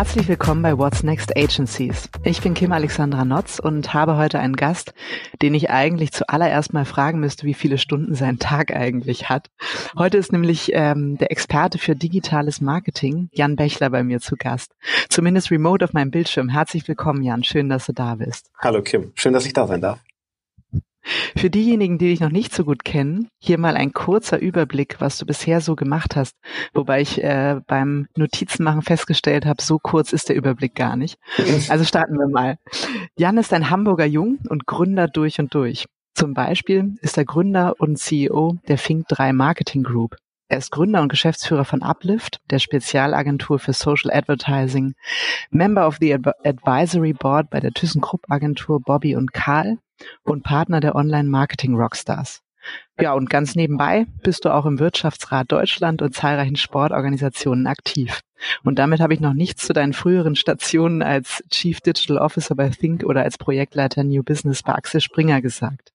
Herzlich willkommen bei What's Next Agencies. Ich bin Kim Alexandra Notz und habe heute einen Gast, den ich eigentlich zuallererst mal fragen müsste, wie viele Stunden sein Tag eigentlich hat. Heute ist nämlich ähm, der Experte für digitales Marketing, Jan Bechler, bei mir zu Gast. Zumindest remote auf meinem Bildschirm. Herzlich willkommen, Jan. Schön, dass du da bist. Hallo Kim. Schön, dass ich da sein darf. Für diejenigen, die dich noch nicht so gut kennen, hier mal ein kurzer Überblick, was du bisher so gemacht hast. Wobei ich äh, beim Notizenmachen festgestellt habe, so kurz ist der Überblick gar nicht. Also starten wir mal. Jan ist ein Hamburger Jung und Gründer durch und durch. Zum Beispiel ist er Gründer und CEO der Fink 3 Marketing Group. Er ist Gründer und Geschäftsführer von Uplift, der Spezialagentur für Social Advertising, Member of the Advisory Board bei der ThyssenKrupp Agentur Bobby und Karl und Partner der Online-Marketing-Rockstars. Ja, und ganz nebenbei bist du auch im Wirtschaftsrat Deutschland und zahlreichen Sportorganisationen aktiv. Und damit habe ich noch nichts zu deinen früheren Stationen als Chief Digital Officer bei Think oder als Projektleiter New Business bei Axel Springer gesagt.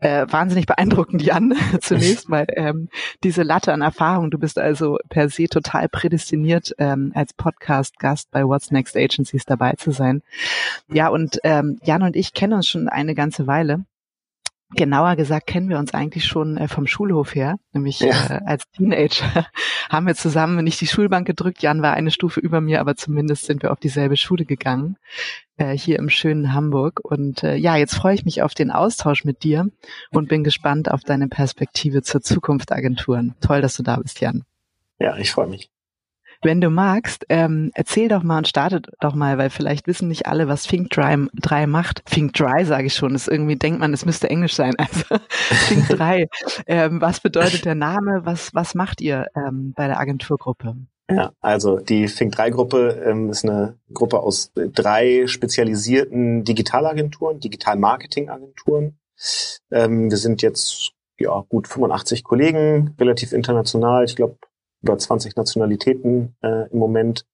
Äh, wahnsinnig beeindruckend, Jan. Zunächst mal ähm, diese Latte an Erfahrung. Du bist also per se total prädestiniert, ähm, als Podcast-Gast bei What's Next Agencies dabei zu sein. Ja, und ähm, Jan und ich kennen uns schon eine ganze Weile. Genauer gesagt kennen wir uns eigentlich schon äh, vom Schulhof her, nämlich ja. äh, als Teenager haben wir zusammen nicht die Schulbank gedrückt. Jan war eine Stufe über mir, aber zumindest sind wir auf dieselbe Schule gegangen, äh, hier im schönen Hamburg. Und äh, ja, jetzt freue ich mich auf den Austausch mit dir und bin gespannt auf deine Perspektive zur Zukunft Agenturen. Toll, dass du da bist, Jan. Ja, ich freue mich. Wenn du magst, ähm, erzähl doch mal und startet doch mal, weil vielleicht wissen nicht alle, was Think Dry, 3 macht. Think Dry sage ich schon, ist irgendwie denkt man, es müsste Englisch sein. Also Think 3. Ähm, was bedeutet der Name? Was was macht ihr ähm, bei der Agenturgruppe? Ja, also die Think 3 Gruppe ähm, ist eine Gruppe aus drei spezialisierten Digitalagenturen, Digital-Marketing-Agenturen. Ähm, wir sind jetzt ja gut 85 Kollegen, relativ international. Ich glaube über 20 Nationalitäten äh, im Moment.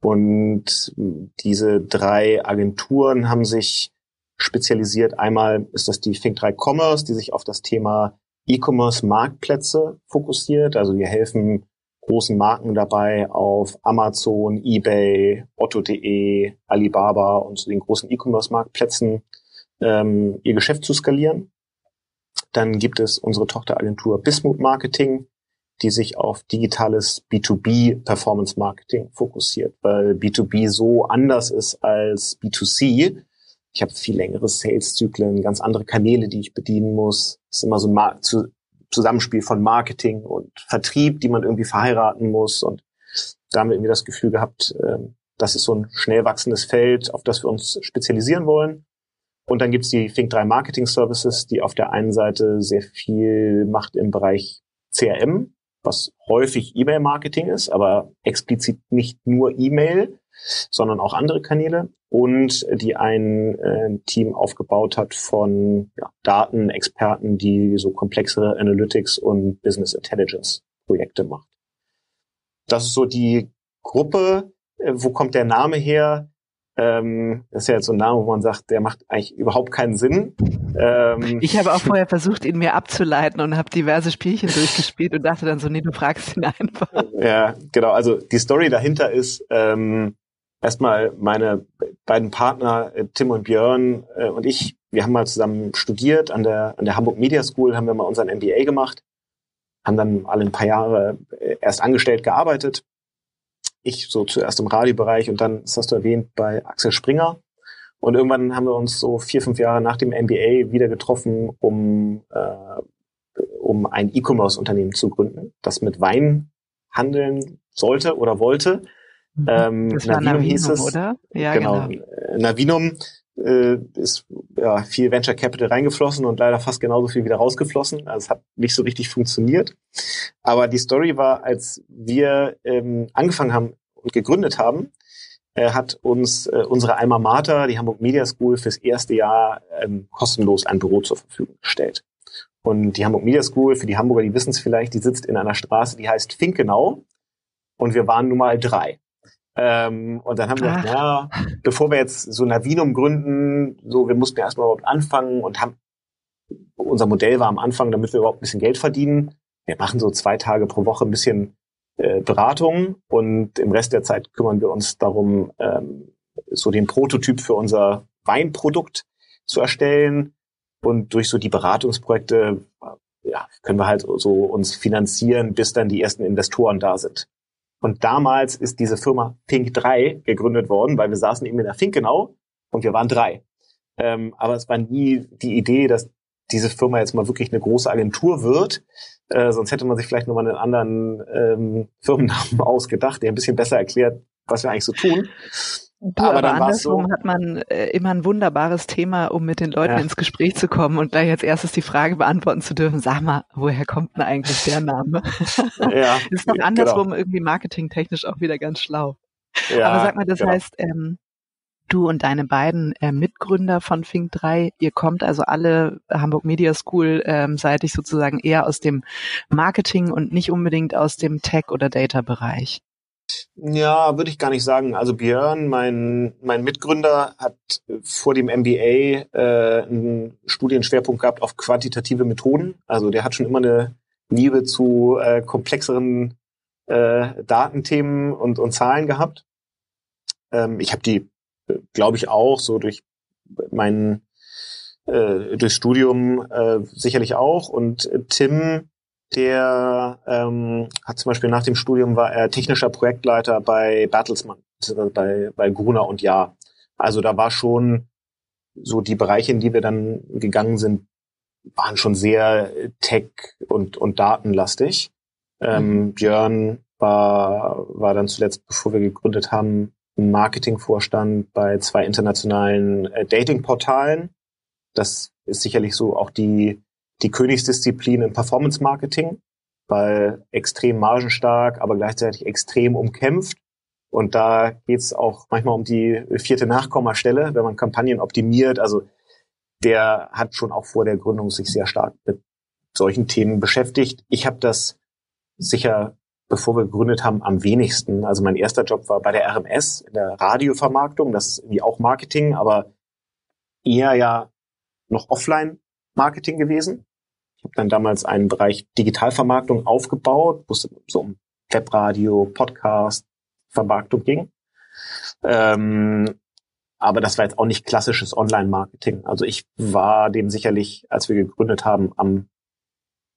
Und diese drei Agenturen haben sich spezialisiert. Einmal ist das die Think3 Commerce, die sich auf das Thema E-Commerce-Marktplätze fokussiert. Also wir helfen großen Marken dabei, auf Amazon, eBay, Otto.de, Alibaba und so den großen E-Commerce-Marktplätzen ähm, ihr Geschäft zu skalieren. Dann gibt es unsere Tochteragentur Bismuth Marketing, die sich auf digitales B2B Performance Marketing fokussiert, weil B2B so anders ist als B2C. Ich habe viel längere Sales-Zyklen, ganz andere Kanäle, die ich bedienen muss. Es ist immer so ein Zusammenspiel von Marketing und Vertrieb, die man irgendwie verheiraten muss. Und da haben wir irgendwie das Gefühl gehabt, ähm, das ist so ein schnell wachsendes Feld, auf das wir uns spezialisieren wollen. Und dann gibt's die Think 3 Marketing Services, die auf der einen Seite sehr viel macht im Bereich CRM, was häufig E-Mail-Marketing ist, aber explizit nicht nur E-Mail, sondern auch andere Kanäle und die ein äh, Team aufgebaut hat von ja, Datenexperten, die so komplexere Analytics und Business Intelligence Projekte macht. Das ist so die Gruppe. Äh, wo kommt der Name her? Ähm, das ist ja jetzt so ein Name, wo man sagt, der macht eigentlich überhaupt keinen Sinn. Ähm, ich habe auch vorher versucht, ihn mir abzuleiten und habe diverse Spielchen durchgespielt und dachte dann so, nee, du fragst ihn einfach. Ja, genau. Also die Story dahinter ist ähm, erstmal meine beiden Partner äh, Tim und Björn äh, und ich. Wir haben mal zusammen studiert an der an der Hamburg Media School, haben wir mal unseren MBA gemacht, haben dann alle ein paar Jahre äh, erst angestellt gearbeitet ich so zuerst im Radiobereich und dann, das hast du erwähnt, bei Axel Springer. Und irgendwann haben wir uns so vier, fünf Jahre nach dem MBA wieder getroffen, um, äh, um ein E-Commerce-Unternehmen zu gründen, das mit Wein handeln sollte oder wollte. Mhm. Ähm, das war Navinum, hieß es, oder? Ja, genau. genau. Navinum äh, ist ja, viel Venture Capital reingeflossen und leider fast genauso viel wieder rausgeflossen. Also es hat nicht so richtig funktioniert. Aber die Story war, als wir ähm, angefangen haben und gegründet haben, äh, hat uns äh, unsere Alma Mater, die Hamburg Media School, fürs erste Jahr ähm, kostenlos ein Büro zur Verfügung gestellt. Und die Hamburg Media School, für die Hamburger, die wissen es vielleicht, die sitzt in einer Straße, die heißt Finkenau. Und wir waren nun mal drei. Ähm, und dann haben wir gedacht, ja, bevor wir jetzt so Navinum gründen, so, wir mussten erstmal überhaupt anfangen und haben, unser Modell war am Anfang, damit wir überhaupt ein bisschen Geld verdienen. Wir machen so zwei Tage pro Woche ein bisschen äh, Beratung und im Rest der Zeit kümmern wir uns darum, ähm, so den Prototyp für unser Weinprodukt zu erstellen. Und durch so die Beratungsprojekte ja, können wir halt so uns finanzieren, bis dann die ersten Investoren da sind. Und damals ist diese Firma Fink 3 gegründet worden, weil wir saßen eben in der Fink genau und wir waren drei. Ähm, aber es war nie die Idee, dass diese Firma jetzt mal wirklich eine große Agentur wird. Äh, sonst hätte man sich vielleicht nochmal einen anderen ähm, Firmennamen ausgedacht, der ein bisschen besser erklärt, was wir eigentlich so tun. Du, aber, aber andersrum so, hat man äh, immer ein wunderbares Thema, um mit den Leuten ja. ins Gespräch zu kommen und gleich als erstes die Frage beantworten zu dürfen, sag mal, woher kommt denn eigentlich der Name? Ja, ist doch genau. andersrum genau. irgendwie marketingtechnisch auch wieder ganz schlau. Ja, aber sag mal, das genau. heißt, ähm, du und deine beiden äh, Mitgründer von Fink 3, ihr kommt also alle Hamburg Media School ähm, seitig sozusagen eher aus dem Marketing und nicht unbedingt aus dem Tech- oder Data-Bereich. Ja, würde ich gar nicht sagen. Also Björn, mein, mein Mitgründer, hat vor dem MBA äh, einen Studienschwerpunkt gehabt auf quantitative Methoden. Also der hat schon immer eine Liebe zu äh, komplexeren äh, Datenthemen und, und Zahlen gehabt. Ähm, ich habe die, glaube ich, auch so durch mein äh, durchs Studium äh, sicherlich auch. Und Tim der ähm, hat zum Beispiel nach dem Studium war er technischer Projektleiter bei Bertelsmann, bei, bei Gruner und Ja. Also da war schon so die Bereiche, in die wir dann gegangen sind, waren schon sehr tech- und, und datenlastig. Ähm, mhm. Björn war, war dann zuletzt, bevor wir gegründet haben, Marketingvorstand bei zwei internationalen äh, Datingportalen. Das ist sicherlich so auch die die Königsdisziplin im Performance Marketing, weil extrem margenstark, aber gleichzeitig extrem umkämpft. Und da geht's auch manchmal um die vierte Nachkommastelle, wenn man Kampagnen optimiert. Also der hat schon auch vor der Gründung sich sehr stark mit solchen Themen beschäftigt. Ich habe das sicher, bevor wir gegründet haben, am wenigsten. Also mein erster Job war bei der RMS in der Radiovermarktung. Das ist irgendwie auch Marketing, aber eher ja noch offline Marketing gewesen. Ich habe dann damals einen Bereich Digitalvermarktung aufgebaut, wo es so um Webradio, Podcast, Vermarktung ging. Ähm, aber das war jetzt auch nicht klassisches Online-Marketing. Also ich war dem sicherlich, als wir gegründet haben, am,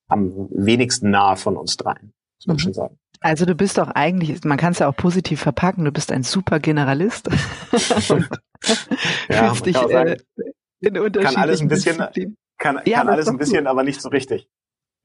am wenigsten nahe von uns dreien, muss man mhm. schon sagen. Also du bist doch eigentlich, man kann es ja auch positiv verpacken, du bist ein super Generalist und ja, fühlst dich äh, in unterschiedlichen kann alles ein bisschen, kann, ja, kann alles ein bisschen, gut. aber nicht so richtig.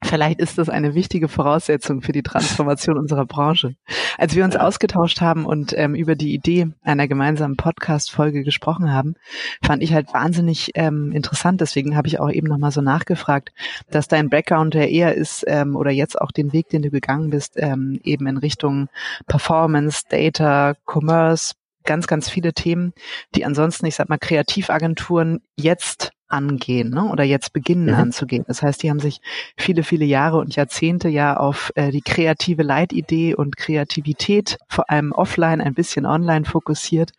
Vielleicht ist das eine wichtige Voraussetzung für die Transformation unserer Branche. Als wir uns ja. ausgetauscht haben und ähm, über die Idee einer gemeinsamen Podcast-Folge gesprochen haben, fand ich halt wahnsinnig ähm, interessant. Deswegen habe ich auch eben nochmal so nachgefragt, dass dein Background ja eher ist ähm, oder jetzt auch den Weg, den du gegangen bist, ähm, eben in Richtung Performance, Data, Commerce, ganz, ganz viele Themen, die ansonsten, ich sag mal, Kreativagenturen jetzt angehen ne? oder jetzt beginnen mhm. anzugehen. Das heißt, die haben sich viele, viele Jahre und Jahrzehnte ja auf äh, die kreative Leitidee und Kreativität, vor allem offline, ein bisschen online fokussiert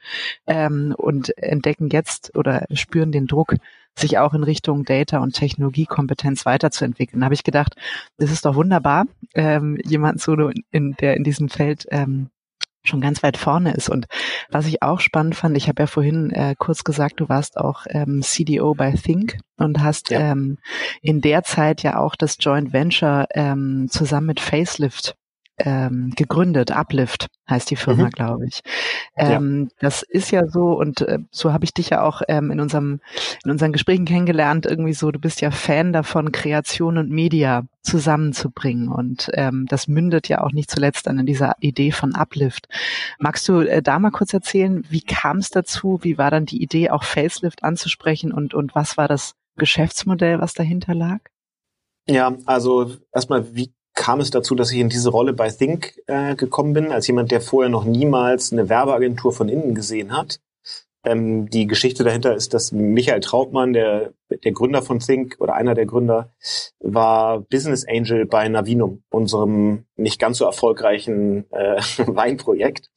ähm, und entdecken jetzt oder spüren den Druck, sich auch in Richtung Data und Technologiekompetenz weiterzuentwickeln. Da habe ich gedacht, das ist doch wunderbar, ähm, jemand so in, der in diesem Feld ähm, schon ganz weit vorne ist. Und was ich auch spannend fand, ich habe ja vorhin äh, kurz gesagt, du warst auch ähm, CDO bei Think und hast ja. ähm, in der Zeit ja auch das Joint Venture ähm, zusammen mit Facelift ähm, gegründet. Uplift heißt die Firma, mhm. glaube ich. Ähm, ja. Das ist ja so und äh, so habe ich dich ja auch ähm, in unserem in unseren Gesprächen kennengelernt. Irgendwie so, du bist ja Fan davon, Kreation und Media zusammenzubringen und ähm, das mündet ja auch nicht zuletzt dann in dieser Idee von Uplift. Magst du äh, da mal kurz erzählen, wie kam es dazu? Wie war dann die Idee, auch Facelift anzusprechen und und was war das Geschäftsmodell, was dahinter lag? Ja, also erstmal, wie kam es dazu, dass ich in diese Rolle bei Think äh, gekommen bin, als jemand, der vorher noch niemals eine Werbeagentur von innen gesehen hat. Ähm, die Geschichte dahinter ist, dass Michael Trautmann, der, der Gründer von Think oder einer der Gründer, war Business Angel bei Navinum, unserem nicht ganz so erfolgreichen äh, Weinprojekt.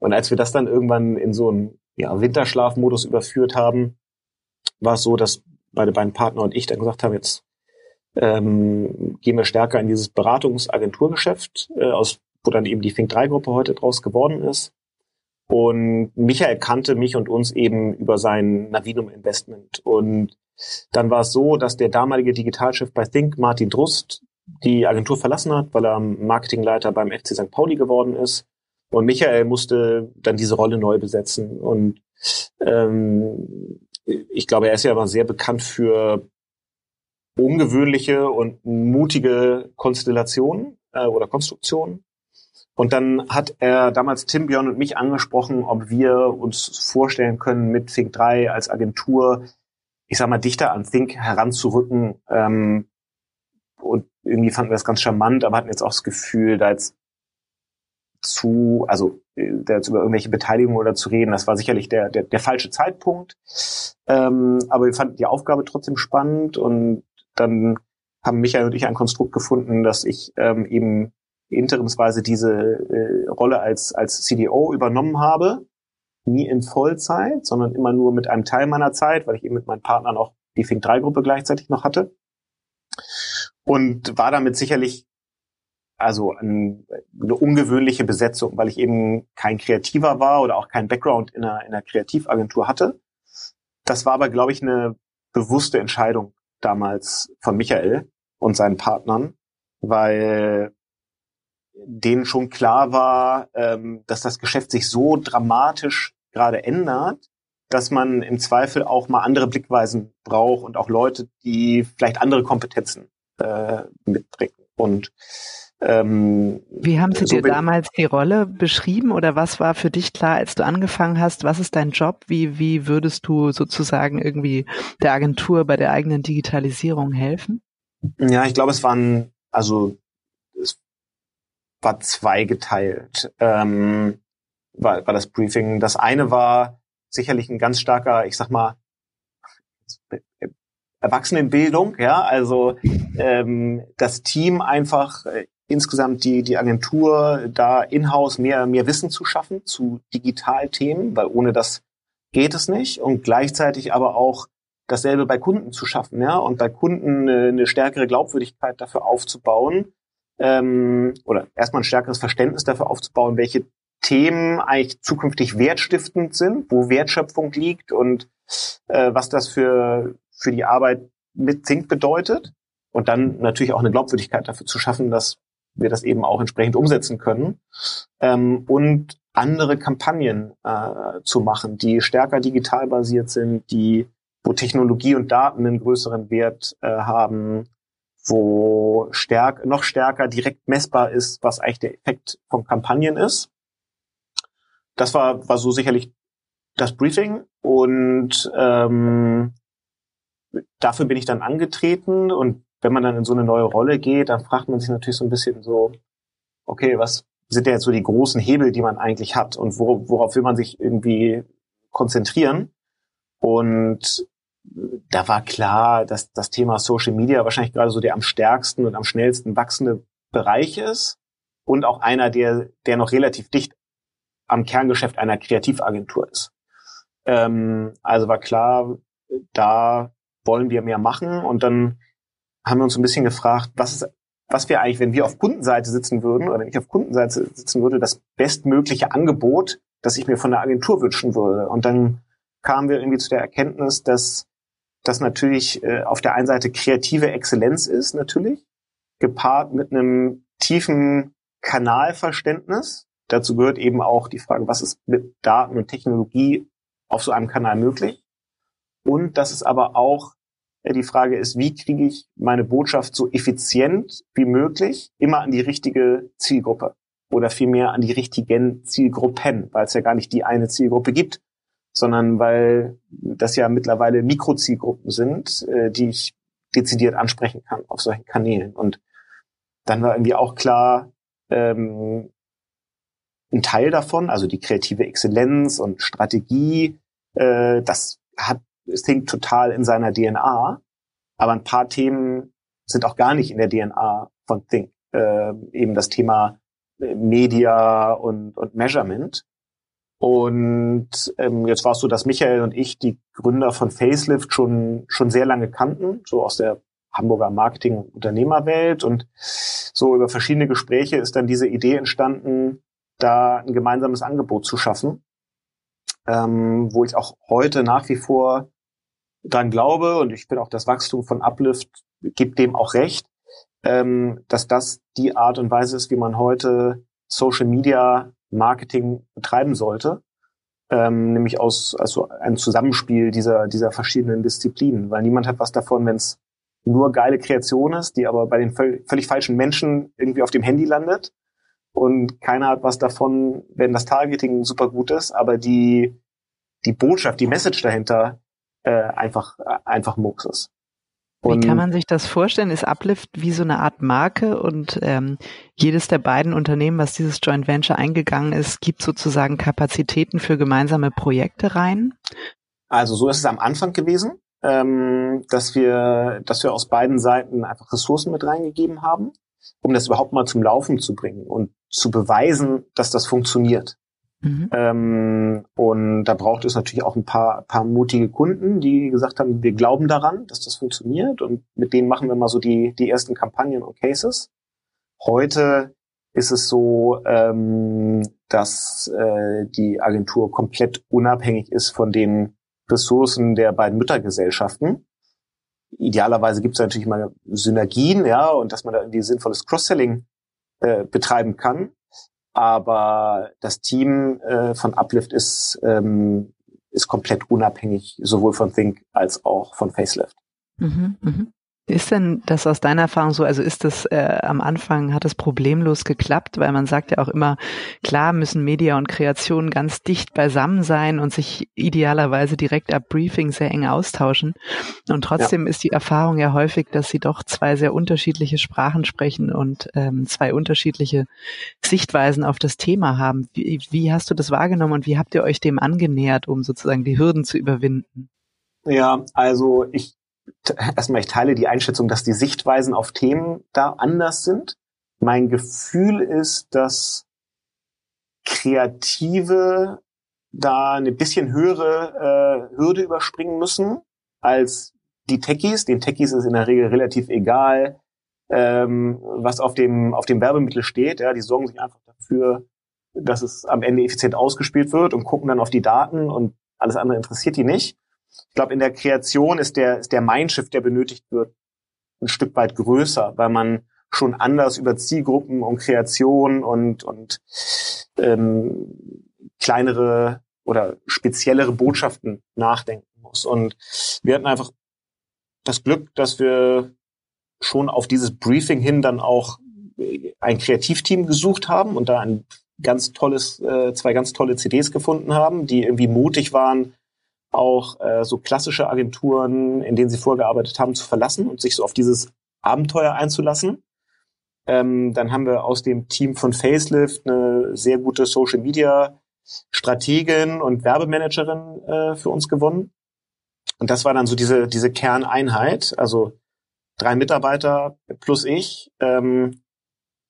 Und als wir das dann irgendwann in so einen ja, Winterschlafmodus überführt haben, war es so, dass meine beiden Partner und ich dann gesagt haben, jetzt ähm, gehen wir stärker in dieses Beratungsagenturgeschäft, äh, aus, wo dann eben die Think 3 Gruppe heute draus geworden ist. Und Michael kannte mich und uns eben über sein Navinum Investment. Und dann war es so, dass der damalige Digitalchef bei Think, Martin Drust, die Agentur verlassen hat, weil er Marketingleiter beim FC St. Pauli geworden ist. Und Michael musste dann diese Rolle neu besetzen. Und ähm, ich glaube, er ist ja aber sehr bekannt für ungewöhnliche und mutige Konstellationen äh, oder Konstruktionen. Und dann hat er damals Tim, Björn und mich angesprochen, ob wir uns vorstellen können, mit Think 3 als Agentur, ich sag mal, dichter an Think heranzurücken. Ähm, und irgendwie fanden wir das ganz charmant, aber hatten jetzt auch das Gefühl, da jetzt zu, also äh, da jetzt über irgendwelche Beteiligungen oder zu reden, das war sicherlich der, der, der falsche Zeitpunkt. Ähm, aber wir fanden die Aufgabe trotzdem spannend und dann haben Michael und ich ein Konstrukt gefunden, dass ich ähm, eben interimsweise diese äh, Rolle als, als CDO übernommen habe. Nie in Vollzeit, sondern immer nur mit einem Teil meiner Zeit, weil ich eben mit meinen Partnern auch die Fink 3 Gruppe gleichzeitig noch hatte. Und war damit sicherlich also ein, eine ungewöhnliche Besetzung, weil ich eben kein Kreativer war oder auch kein Background in einer, in einer Kreativagentur hatte. Das war aber, glaube ich, eine bewusste Entscheidung damals von Michael und seinen Partnern, weil denen schon klar war, ähm, dass das Geschäft sich so dramatisch gerade ändert, dass man im Zweifel auch mal andere Blickweisen braucht und auch Leute, die vielleicht andere Kompetenzen äh, mitbringen. Und ähm, Wie haben Sie so dir damals die Rolle beschrieben oder was war für dich klar, als du angefangen hast? Was ist dein Job? Wie, wie würdest du sozusagen irgendwie der Agentur bei der eigenen Digitalisierung helfen? Ja, ich glaube, es waren, also es war zweigeteilt, ähm, war, war das Briefing. Das eine war sicherlich ein ganz starker, ich sag mal, Erwachsenenbildung, ja, also ähm, das Team einfach äh, insgesamt die, die Agentur da in-house mehr, mehr Wissen zu schaffen zu Digitalthemen, weil ohne das geht es nicht und gleichzeitig aber auch dasselbe bei Kunden zu schaffen, ja, und bei Kunden eine, eine stärkere Glaubwürdigkeit dafür aufzubauen, ähm, oder erstmal ein stärkeres Verständnis dafür aufzubauen, welche Themen eigentlich zukünftig wertstiftend sind, wo Wertschöpfung liegt und äh, was das für, für die Arbeit mit Think bedeutet. Und dann natürlich auch eine Glaubwürdigkeit dafür zu schaffen, dass wir das eben auch entsprechend umsetzen können. Ähm, und andere Kampagnen äh, zu machen, die stärker digital basiert sind, die wo Technologie und Daten einen größeren Wert äh, haben, wo stärk, noch stärker direkt messbar ist, was eigentlich der Effekt von Kampagnen ist. Das war, war so sicherlich das Briefing und ähm, dafür bin ich dann angetreten und wenn man dann in so eine neue Rolle geht, dann fragt man sich natürlich so ein bisschen so, okay, was sind denn jetzt so die großen Hebel, die man eigentlich hat und wo, worauf will man sich irgendwie konzentrieren? Und da war klar, dass das Thema Social Media wahrscheinlich gerade so der am stärksten und am schnellsten wachsende Bereich ist und auch einer, der, der noch relativ dicht am Kerngeschäft einer Kreativagentur ist. Ähm, also war klar, da wollen wir mehr machen und dann haben wir uns ein bisschen gefragt, was ist, was wäre eigentlich, wenn wir auf Kundenseite sitzen würden oder wenn ich auf Kundenseite sitzen würde, das bestmögliche Angebot, das ich mir von der Agentur wünschen würde. Und dann kamen wir irgendwie zu der Erkenntnis, dass das natürlich äh, auf der einen Seite kreative Exzellenz ist, natürlich, gepaart mit einem tiefen Kanalverständnis. Dazu gehört eben auch die Frage, was ist mit Daten und Technologie auf so einem Kanal möglich? Und dass es aber auch die Frage ist, wie kriege ich meine Botschaft so effizient wie möglich immer an die richtige Zielgruppe oder vielmehr an die richtigen Zielgruppen, weil es ja gar nicht die eine Zielgruppe gibt, sondern weil das ja mittlerweile Mikrozielgruppen sind, äh, die ich dezidiert ansprechen kann auf solchen Kanälen. Und dann war irgendwie auch klar, ähm, ein Teil davon, also die kreative Exzellenz und Strategie, Äh, das hat Think total in seiner DNA, aber ein paar Themen sind auch gar nicht in der DNA von Think. Äh, eben das Thema Media und, und Measurement. Und ähm, jetzt war es so, dass Michael und ich die Gründer von Facelift schon schon sehr lange kannten, so aus der Hamburger Marketing- und Unternehmerwelt. Und so über verschiedene Gespräche ist dann diese Idee entstanden, da ein gemeinsames Angebot zu schaffen, ähm, wo ich auch heute nach wie vor dran glaube und ich finde auch das Wachstum von Uplift gibt dem auch recht, ähm, dass das die Art und Weise ist, wie man heute Social Media Marketing betreiben sollte, ähm, nämlich aus also ein Zusammenspiel dieser dieser verschiedenen Disziplinen, weil niemand hat was davon, wenn es nur geile Kreation ist, die aber bei den völlig falschen Menschen irgendwie auf dem Handy landet und keiner hat was davon, wenn das Targeting super gut ist, aber die die Botschaft, die Message dahinter äh, einfach einfach Murks ist. Und wie kann man sich das vorstellen? Ist Uplift wie so eine Art Marke und ähm, jedes der beiden Unternehmen, was dieses Joint Venture eingegangen ist, gibt sozusagen Kapazitäten für gemeinsame Projekte rein? Also so ist es am Anfang gewesen, ähm, dass wir, dass wir aus beiden Seiten einfach Ressourcen mit reingegeben haben, um das überhaupt mal zum Laufen zu bringen und zu beweisen, dass das funktioniert. Mhm. Ähm, und da braucht es natürlich auch ein paar, paar mutige Kunden, die gesagt haben, wir glauben daran, dass das funktioniert und mit denen machen wir mal so die, die ersten Kampagnen und Cases. Heute ist es so, ähm, dass äh, die Agentur komplett unabhängig ist von den Ressourcen der beiden Müttergesellschaften. Idealerweise gibt es natürlich mal Synergien, ja, und dass man da irgendwie sinnvolles Cross-Selling äh, betreiben kann. Aber das Team äh, von Uplift ist, ähm, ist komplett unabhängig, sowohl von Think als auch von Facelift. Mhm, mh. Ist denn das aus deiner Erfahrung so, also ist das äh, am Anfang, hat es problemlos geklappt, weil man sagt ja auch immer, klar müssen Media und Kreation ganz dicht beisammen sein und sich idealerweise direkt ab Briefing sehr eng austauschen. Und trotzdem ja. ist die Erfahrung ja häufig, dass sie doch zwei sehr unterschiedliche Sprachen sprechen und ähm, zwei unterschiedliche Sichtweisen auf das Thema haben. Wie, wie hast du das wahrgenommen und wie habt ihr euch dem angenähert, um sozusagen die Hürden zu überwinden? Ja, also ich erstmal, ich teile die Einschätzung, dass die Sichtweisen auf Themen da anders sind. Mein Gefühl ist, dass Kreative da eine bisschen höhere äh, Hürde überspringen müssen als die Techies. Den Techies ist in der Regel relativ egal, ähm, was auf dem, auf dem Werbemittel steht. Ja, die sorgen sich einfach dafür, dass es am Ende effizient ausgespielt wird und gucken dann auf die Daten und alles andere interessiert die nicht ich glaube, in der Kreation ist der, ist der Mindshift, der benötigt wird, ein Stück weit größer, weil man schon anders über Zielgruppen und Kreation und, und ähm, kleinere oder speziellere Botschaften nachdenken muss. Und wir hatten einfach das Glück, dass wir schon auf dieses Briefing hin dann auch ein Kreativteam gesucht haben und da ein ganz tolles, äh, zwei ganz tolle CDs gefunden haben, die irgendwie mutig waren, auch äh, so klassische Agenturen, in denen sie vorgearbeitet haben, zu verlassen und sich so auf dieses Abenteuer einzulassen. Ähm, dann haben wir aus dem Team von Facelift eine sehr gute Social Media Strategin und Werbemanagerin äh, für uns gewonnen. Und das war dann so diese, diese Kerneinheit, also drei Mitarbeiter plus ich, ähm,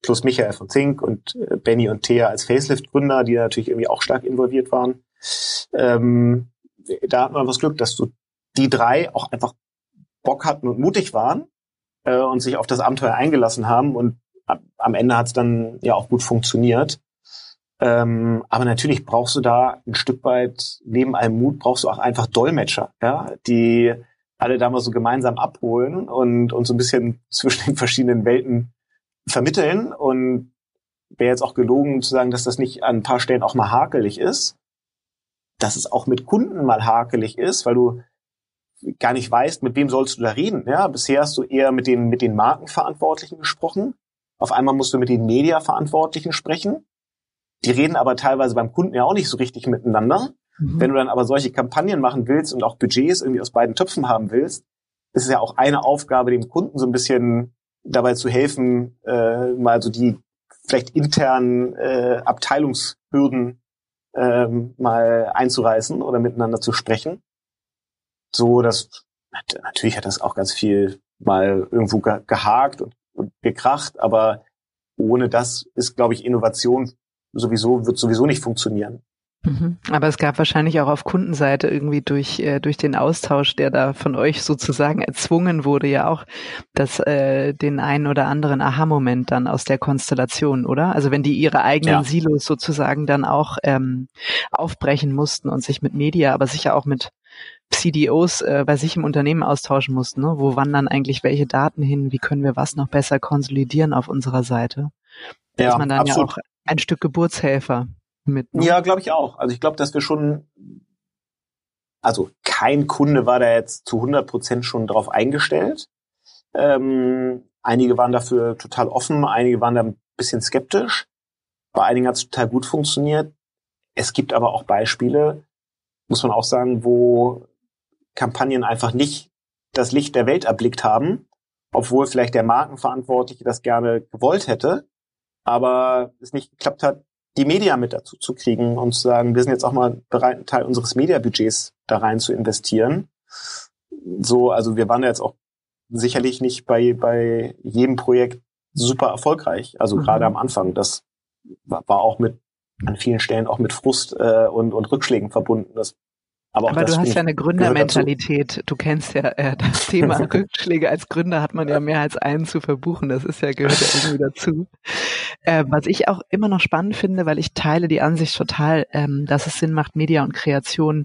plus Michael von Zink und äh, Benny und Thea als Facelift-Gründer, die natürlich irgendwie auch stark involviert waren. Ähm, da hat man was Glück, dass du die drei auch einfach Bock hatten und mutig waren äh, und sich auf das Abenteuer eingelassen haben und am Ende hat es dann ja auch gut funktioniert. Ähm, aber natürlich brauchst du da ein Stück weit, neben allem Mut, brauchst du auch einfach Dolmetscher, ja, die alle da mal so gemeinsam abholen und, und so ein bisschen zwischen den verschiedenen Welten vermitteln. Und wäre jetzt auch gelogen zu sagen, dass das nicht an ein paar Stellen auch mal hakelig ist dass es auch mit Kunden mal hakelig ist, weil du gar nicht weißt, mit wem sollst du da reden. Ja, bisher hast du eher mit den, mit den Markenverantwortlichen gesprochen. Auf einmal musst du mit den Mediaverantwortlichen sprechen. Die reden aber teilweise beim Kunden ja auch nicht so richtig miteinander. Mhm. Wenn du dann aber solche Kampagnen machen willst und auch Budgets irgendwie aus beiden Töpfen haben willst, ist es ja auch eine Aufgabe, dem Kunden so ein bisschen dabei zu helfen, äh, mal so die vielleicht internen äh, Abteilungshürden ähm, mal einzureißen oder miteinander zu sprechen. So, dass natürlich hat das auch ganz viel mal irgendwo ge gehakt und, und gekracht, aber ohne das ist, glaube ich, Innovation sowieso, wird sowieso nicht funktionieren. Mhm. Aber es gab wahrscheinlich auch auf Kundenseite irgendwie durch äh, durch den Austausch, der da von euch sozusagen erzwungen wurde, ja auch das äh, den einen oder anderen Aha-Moment dann aus der Konstellation, oder? Also wenn die ihre eigenen ja. Silos sozusagen dann auch ähm, aufbrechen mussten und sich mit Media, aber sicher auch mit CDOs äh, bei sich im Unternehmen austauschen mussten. Ne? Wo wandern eigentlich welche Daten hin? Wie können wir was noch besser konsolidieren auf unserer Seite? Da ja, ist man dann absolut. ja auch ein Stück Geburtshelfer mit. Ne? Ja, glaube ich auch. Also ich glaube, dass wir schon, also kein Kunde war da jetzt zu 100 Prozent schon drauf eingestellt. Ähm, einige waren dafür total offen, einige waren da ein bisschen skeptisch. Bei einigen hat es total gut funktioniert. Es gibt aber auch Beispiele, muss man auch sagen, wo Kampagnen einfach nicht das Licht der Welt erblickt haben, obwohl vielleicht der Markenverantwortliche das gerne gewollt hätte, aber es nicht geklappt hat, die Media mit dazu zu kriegen und zu sagen, wir sind jetzt auch mal bereit, einen Teil unseres Mediabudgets da rein zu investieren. So, also wir waren jetzt auch sicherlich nicht bei, bei jedem Projekt super erfolgreich. Also mhm. gerade am Anfang. Das war, war auch mit an vielen Stellen auch mit Frust äh, und, und Rückschlägen verbunden. Das aber, aber du hast ja eine Gründermentalität. Du kennst ja äh, das Thema Rückschläge. Als Gründer hat man ja mehr als einen zu verbuchen. Das ist ja gehört ja irgendwie dazu. Äh, was ich auch immer noch spannend finde, weil ich teile die Ansicht total, ähm, dass es Sinn macht, Media und Kreation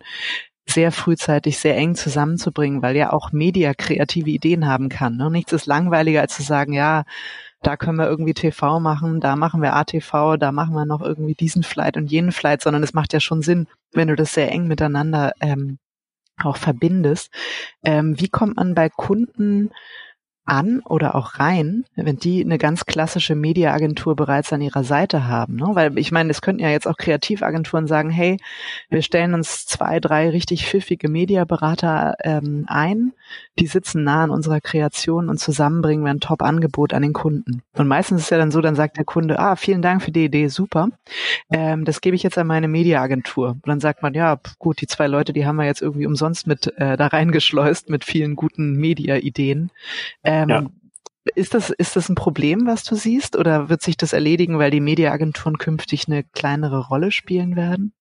sehr frühzeitig, sehr eng zusammenzubringen, weil ja auch Media kreative Ideen haben kann. Ne? Nichts ist langweiliger, als zu sagen, ja, da können wir irgendwie TV machen, da machen wir ATV, da machen wir noch irgendwie diesen Flight und jenen Flight, sondern es macht ja schon Sinn, wenn du das sehr eng miteinander ähm, auch verbindest. Ähm, wie kommt man bei Kunden an oder auch rein, wenn die eine ganz klassische Mediaagentur bereits an ihrer Seite haben. Ne? Weil ich meine, es könnten ja jetzt auch Kreativagenturen sagen, hey, wir stellen uns zwei, drei richtig pfiffige Mediaberater ähm, ein, die sitzen nah an unserer Kreation und zusammen bringen wir ein Top-Angebot an den Kunden. Und meistens ist ja dann so, dann sagt der Kunde, ah, vielen Dank für die Idee, super. Ähm, das gebe ich jetzt an meine Mediaagentur. Und dann sagt man, ja, gut, die zwei Leute, die haben wir jetzt irgendwie umsonst mit äh, da reingeschleust mit vielen guten Media-Ideen. Äh, ähm, ja. Ist das, ist das ein Problem, was du siehst, oder wird sich das erledigen, weil die Mediaagenturen künftig eine kleinere Rolle spielen werden?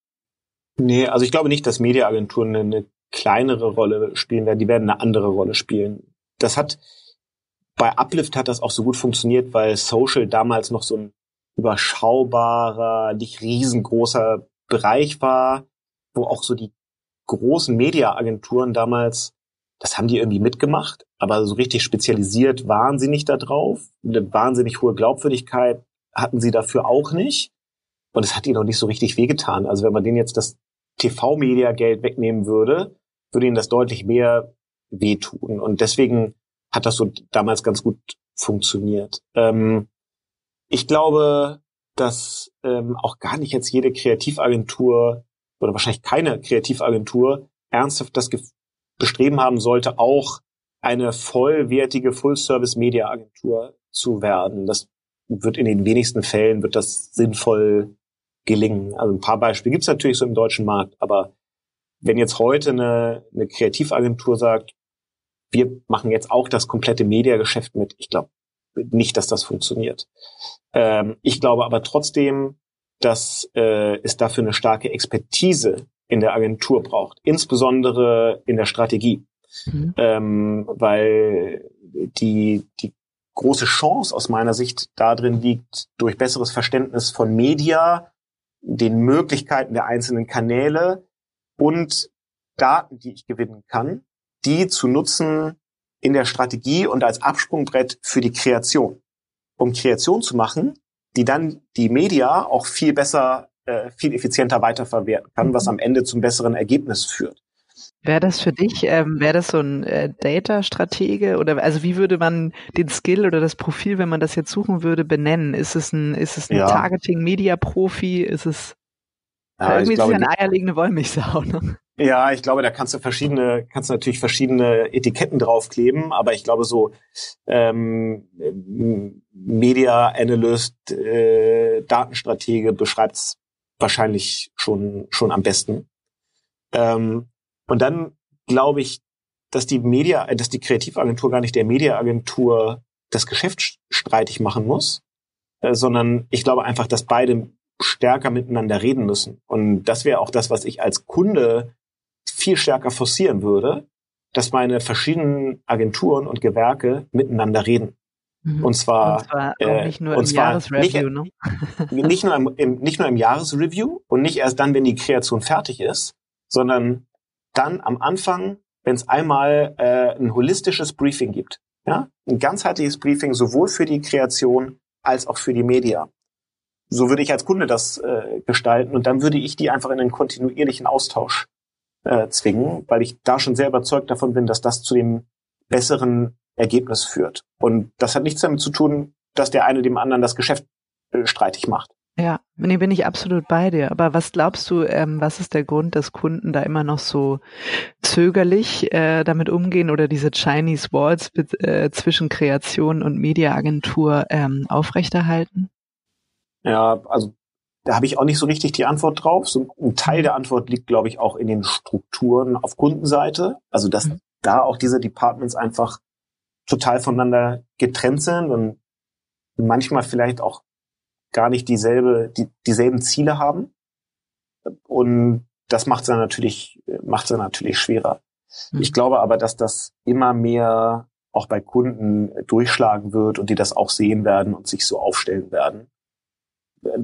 Nee, also ich glaube nicht, dass Mediaagenturen eine kleinere Rolle spielen werden. Die werden eine andere Rolle spielen. Das hat, bei Uplift hat das auch so gut funktioniert, weil Social damals noch so ein überschaubarer, nicht riesengroßer Bereich war, wo auch so die großen Mediaagenturen damals das haben die irgendwie mitgemacht, aber so richtig spezialisiert waren sie nicht da drauf. Eine wahnsinnig hohe Glaubwürdigkeit hatten sie dafür auch nicht. Und es hat ihnen auch nicht so richtig wehgetan. Also wenn man denen jetzt das TV-Media-Geld wegnehmen würde, würde ihnen das deutlich mehr wehtun. Und deswegen hat das so damals ganz gut funktioniert. Ähm, ich glaube, dass ähm, auch gar nicht jetzt jede Kreativagentur oder wahrscheinlich keine Kreativagentur ernsthaft das bestreben haben sollte, auch eine vollwertige Full-Service-Media-Agentur zu werden. Das wird in den wenigsten Fällen wird das sinnvoll gelingen. Also ein paar Beispiele gibt es natürlich so im deutschen Markt, aber wenn jetzt heute eine, eine Kreativagentur sagt, wir machen jetzt auch das komplette Mediageschäft mit, ich glaube nicht, dass das funktioniert. Ähm, ich glaube aber trotzdem, dass äh, es dafür eine starke Expertise in der Agentur braucht, insbesondere in der Strategie, mhm. ähm, weil die, die große Chance aus meiner Sicht darin liegt, durch besseres Verständnis von Media, den Möglichkeiten der einzelnen Kanäle und Daten, die ich gewinnen kann, die zu nutzen in der Strategie und als Absprungbrett für die Kreation. Um Kreation zu machen, die dann die Media auch viel besser äh, viel effizienter weiterverwerten kann, was mhm. am Ende zum besseren Ergebnis führt. Wäre das für dich, ähm, wäre das so ein äh, Data-Stratege oder also wie würde man den Skill oder das Profil, wenn man das jetzt suchen würde, benennen? Ist es ein, ist es ein ja. Targeting-Media-Profi? Ist es ja, irgendwie ist es eine eierlegende Wollmilchsau, ne? Ja, ich glaube, da kannst du verschiedene, kannst du natürlich verschiedene Etiketten draufkleben, aber ich glaube so ähm, Media Analyst, äh, Datenstratege beschreibt's wahrscheinlich schon, schon am besten. Ähm, und dann glaube ich, dass die Media, dass die Kreativagentur gar nicht der Mediaagentur das Geschäft streitig machen muss, äh, sondern ich glaube einfach, dass beide stärker miteinander reden müssen. Und das wäre auch das, was ich als Kunde viel stärker forcieren würde, dass meine verschiedenen Agenturen und Gewerke miteinander reden. Mhm. Und zwar, und zwar äh, nicht nur im Jahresreview, nicht, ne? nicht, nur im, im, nicht nur im Jahresreview und nicht erst dann, wenn die Kreation fertig ist, sondern dann am Anfang, wenn es einmal äh, ein holistisches Briefing gibt. Ja? Ein ganzheitliches Briefing sowohl für die Kreation als auch für die Media. So würde ich als Kunde das äh, gestalten und dann würde ich die einfach in einen kontinuierlichen Austausch äh, zwingen, weil ich da schon sehr überzeugt davon bin, dass das zu dem besseren Ergebnis führt. Und das hat nichts damit zu tun, dass der eine dem anderen das Geschäft äh, streitig macht. Ja, nee, bin ich absolut bei dir. Aber was glaubst du, ähm, was ist der Grund, dass Kunden da immer noch so zögerlich äh, damit umgehen oder diese Chinese Walls äh, zwischen Kreation und Mediaagentur ähm, aufrechterhalten? Ja, also da habe ich auch nicht so richtig die Antwort drauf. So ein Teil der Antwort liegt, glaube ich, auch in den Strukturen auf Kundenseite. Also dass mhm. da auch diese Departments einfach total voneinander getrennt sind und manchmal vielleicht auch gar nicht dieselbe, die, dieselben Ziele haben. Und das macht es dann natürlich, macht es dann natürlich schwerer. Mhm. Ich glaube aber, dass das immer mehr auch bei Kunden durchschlagen wird und die das auch sehen werden und sich so aufstellen werden.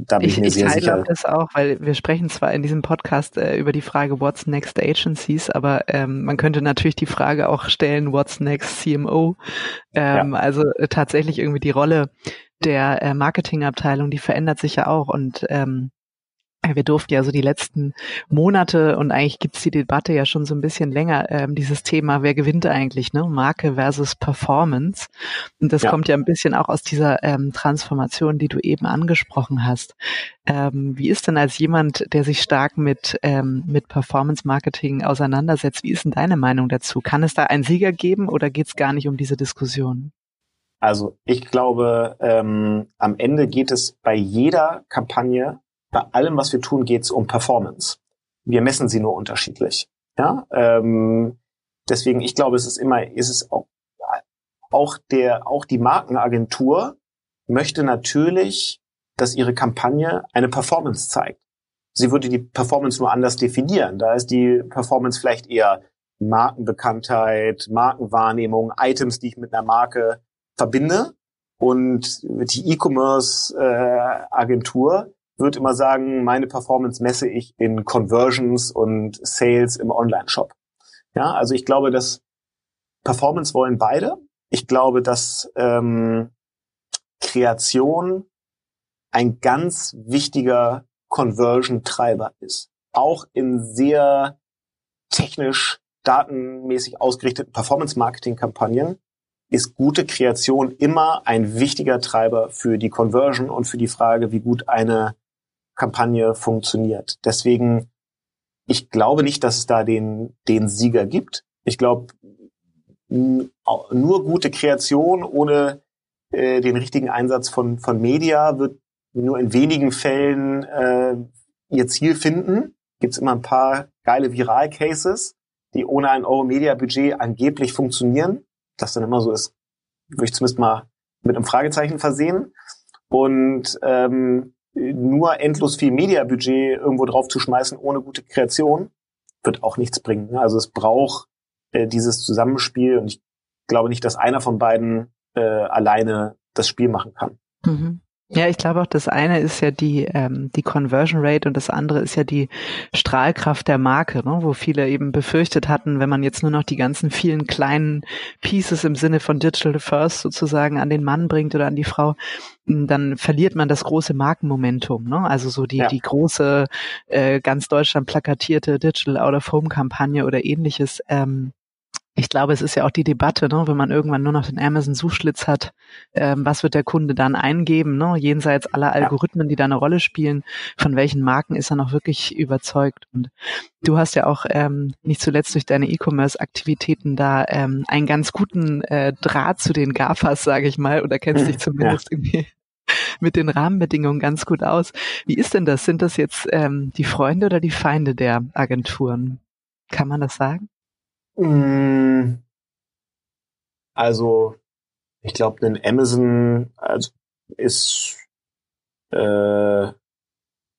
Da bin ich, ich mir ich sehr sicher. das auch, weil wir sprechen zwar in diesem Podcast äh, über die Frage What's Next Agencies, aber ähm, man könnte natürlich die Frage auch stellen What's Next CMO. Ähm, ja. Also äh, tatsächlich irgendwie die Rolle der äh, Marketingabteilung, die verändert sich ja auch und ähm, wir durften ja so die letzten Monate und eigentlich gibt's die Debatte ja schon so ein bisschen länger, ähm, dieses Thema, wer gewinnt eigentlich, ne? Marke versus Performance. Und das ja. kommt ja ein bisschen auch aus dieser ähm, Transformation, die du eben angesprochen hast. Ähm, wie ist denn als jemand, der sich stark mit, ähm, mit Performance Marketing auseinandersetzt, wie ist denn deine Meinung dazu? Kann es da einen Sieger geben oder geht's gar nicht um diese Diskussion? Also ich glaube, ähm, am Ende geht es bei jeder Kampagne, bei allem, was wir tun, geht es um Performance. Wir messen sie nur unterschiedlich. Ja, ähm, deswegen, ich glaube, es ist immer, ist es auch, auch der, auch die Markenagentur möchte natürlich, dass ihre Kampagne eine Performance zeigt. Sie würde die Performance nur anders definieren. Da ist die Performance vielleicht eher Markenbekanntheit, Markenwahrnehmung, Items, die ich mit einer Marke verbinde. Und die E-Commerce-Agentur wird immer sagen, meine Performance messe ich in Conversions und Sales im Online-Shop. Ja, also ich glaube, dass Performance wollen beide. Ich glaube, dass ähm, Kreation ein ganz wichtiger Conversion-Treiber ist. Auch in sehr technisch datenmäßig ausgerichteten Performance-Marketing-Kampagnen ist gute Kreation immer ein wichtiger Treiber für die Conversion und für die Frage, wie gut eine Kampagne funktioniert. Deswegen, ich glaube nicht, dass es da den, den Sieger gibt. Ich glaube, nur gute Kreation ohne äh, den richtigen Einsatz von, von Media wird nur in wenigen Fällen äh, ihr Ziel finden. Gibt es immer ein paar geile Viral-Cases, die ohne ein Euro-Media-Budget angeblich funktionieren das dann immer so ist, würde ich zumindest mal mit einem Fragezeichen versehen. Und ähm, nur endlos viel Mediabudget irgendwo drauf zu schmeißen ohne gute Kreation wird auch nichts bringen. Ne? Also es braucht äh, dieses Zusammenspiel und ich glaube nicht, dass einer von beiden äh, alleine das Spiel machen kann. Mhm. Ja, ich glaube auch, das eine ist ja die, ähm, die Conversion Rate und das andere ist ja die Strahlkraft der Marke, ne? wo viele eben befürchtet hatten, wenn man jetzt nur noch die ganzen vielen kleinen Pieces im Sinne von Digital First sozusagen an den Mann bringt oder an die Frau, dann verliert man das große Markenmomentum. Ne? Also so die, ja. die große, äh, ganz Deutschland plakatierte Digital Out of Home Kampagne oder ähnliches. Ähm, ich glaube, es ist ja auch die Debatte, ne, wenn man irgendwann nur noch den Amazon-Suchschlitz hat, ähm, was wird der Kunde dann eingeben, ne, jenseits aller Algorithmen, die da eine Rolle spielen, von welchen Marken ist er noch wirklich überzeugt. Und du hast ja auch ähm, nicht zuletzt durch deine E-Commerce-Aktivitäten da ähm, einen ganz guten äh, Draht zu den GAFAs, sage ich mal, oder kennst dich zumindest ja. irgendwie mit den Rahmenbedingungen ganz gut aus. Wie ist denn das? Sind das jetzt ähm, die Freunde oder die Feinde der Agenturen? Kann man das sagen? Mm. Also, ich glaube, ein Amazon also, ist äh,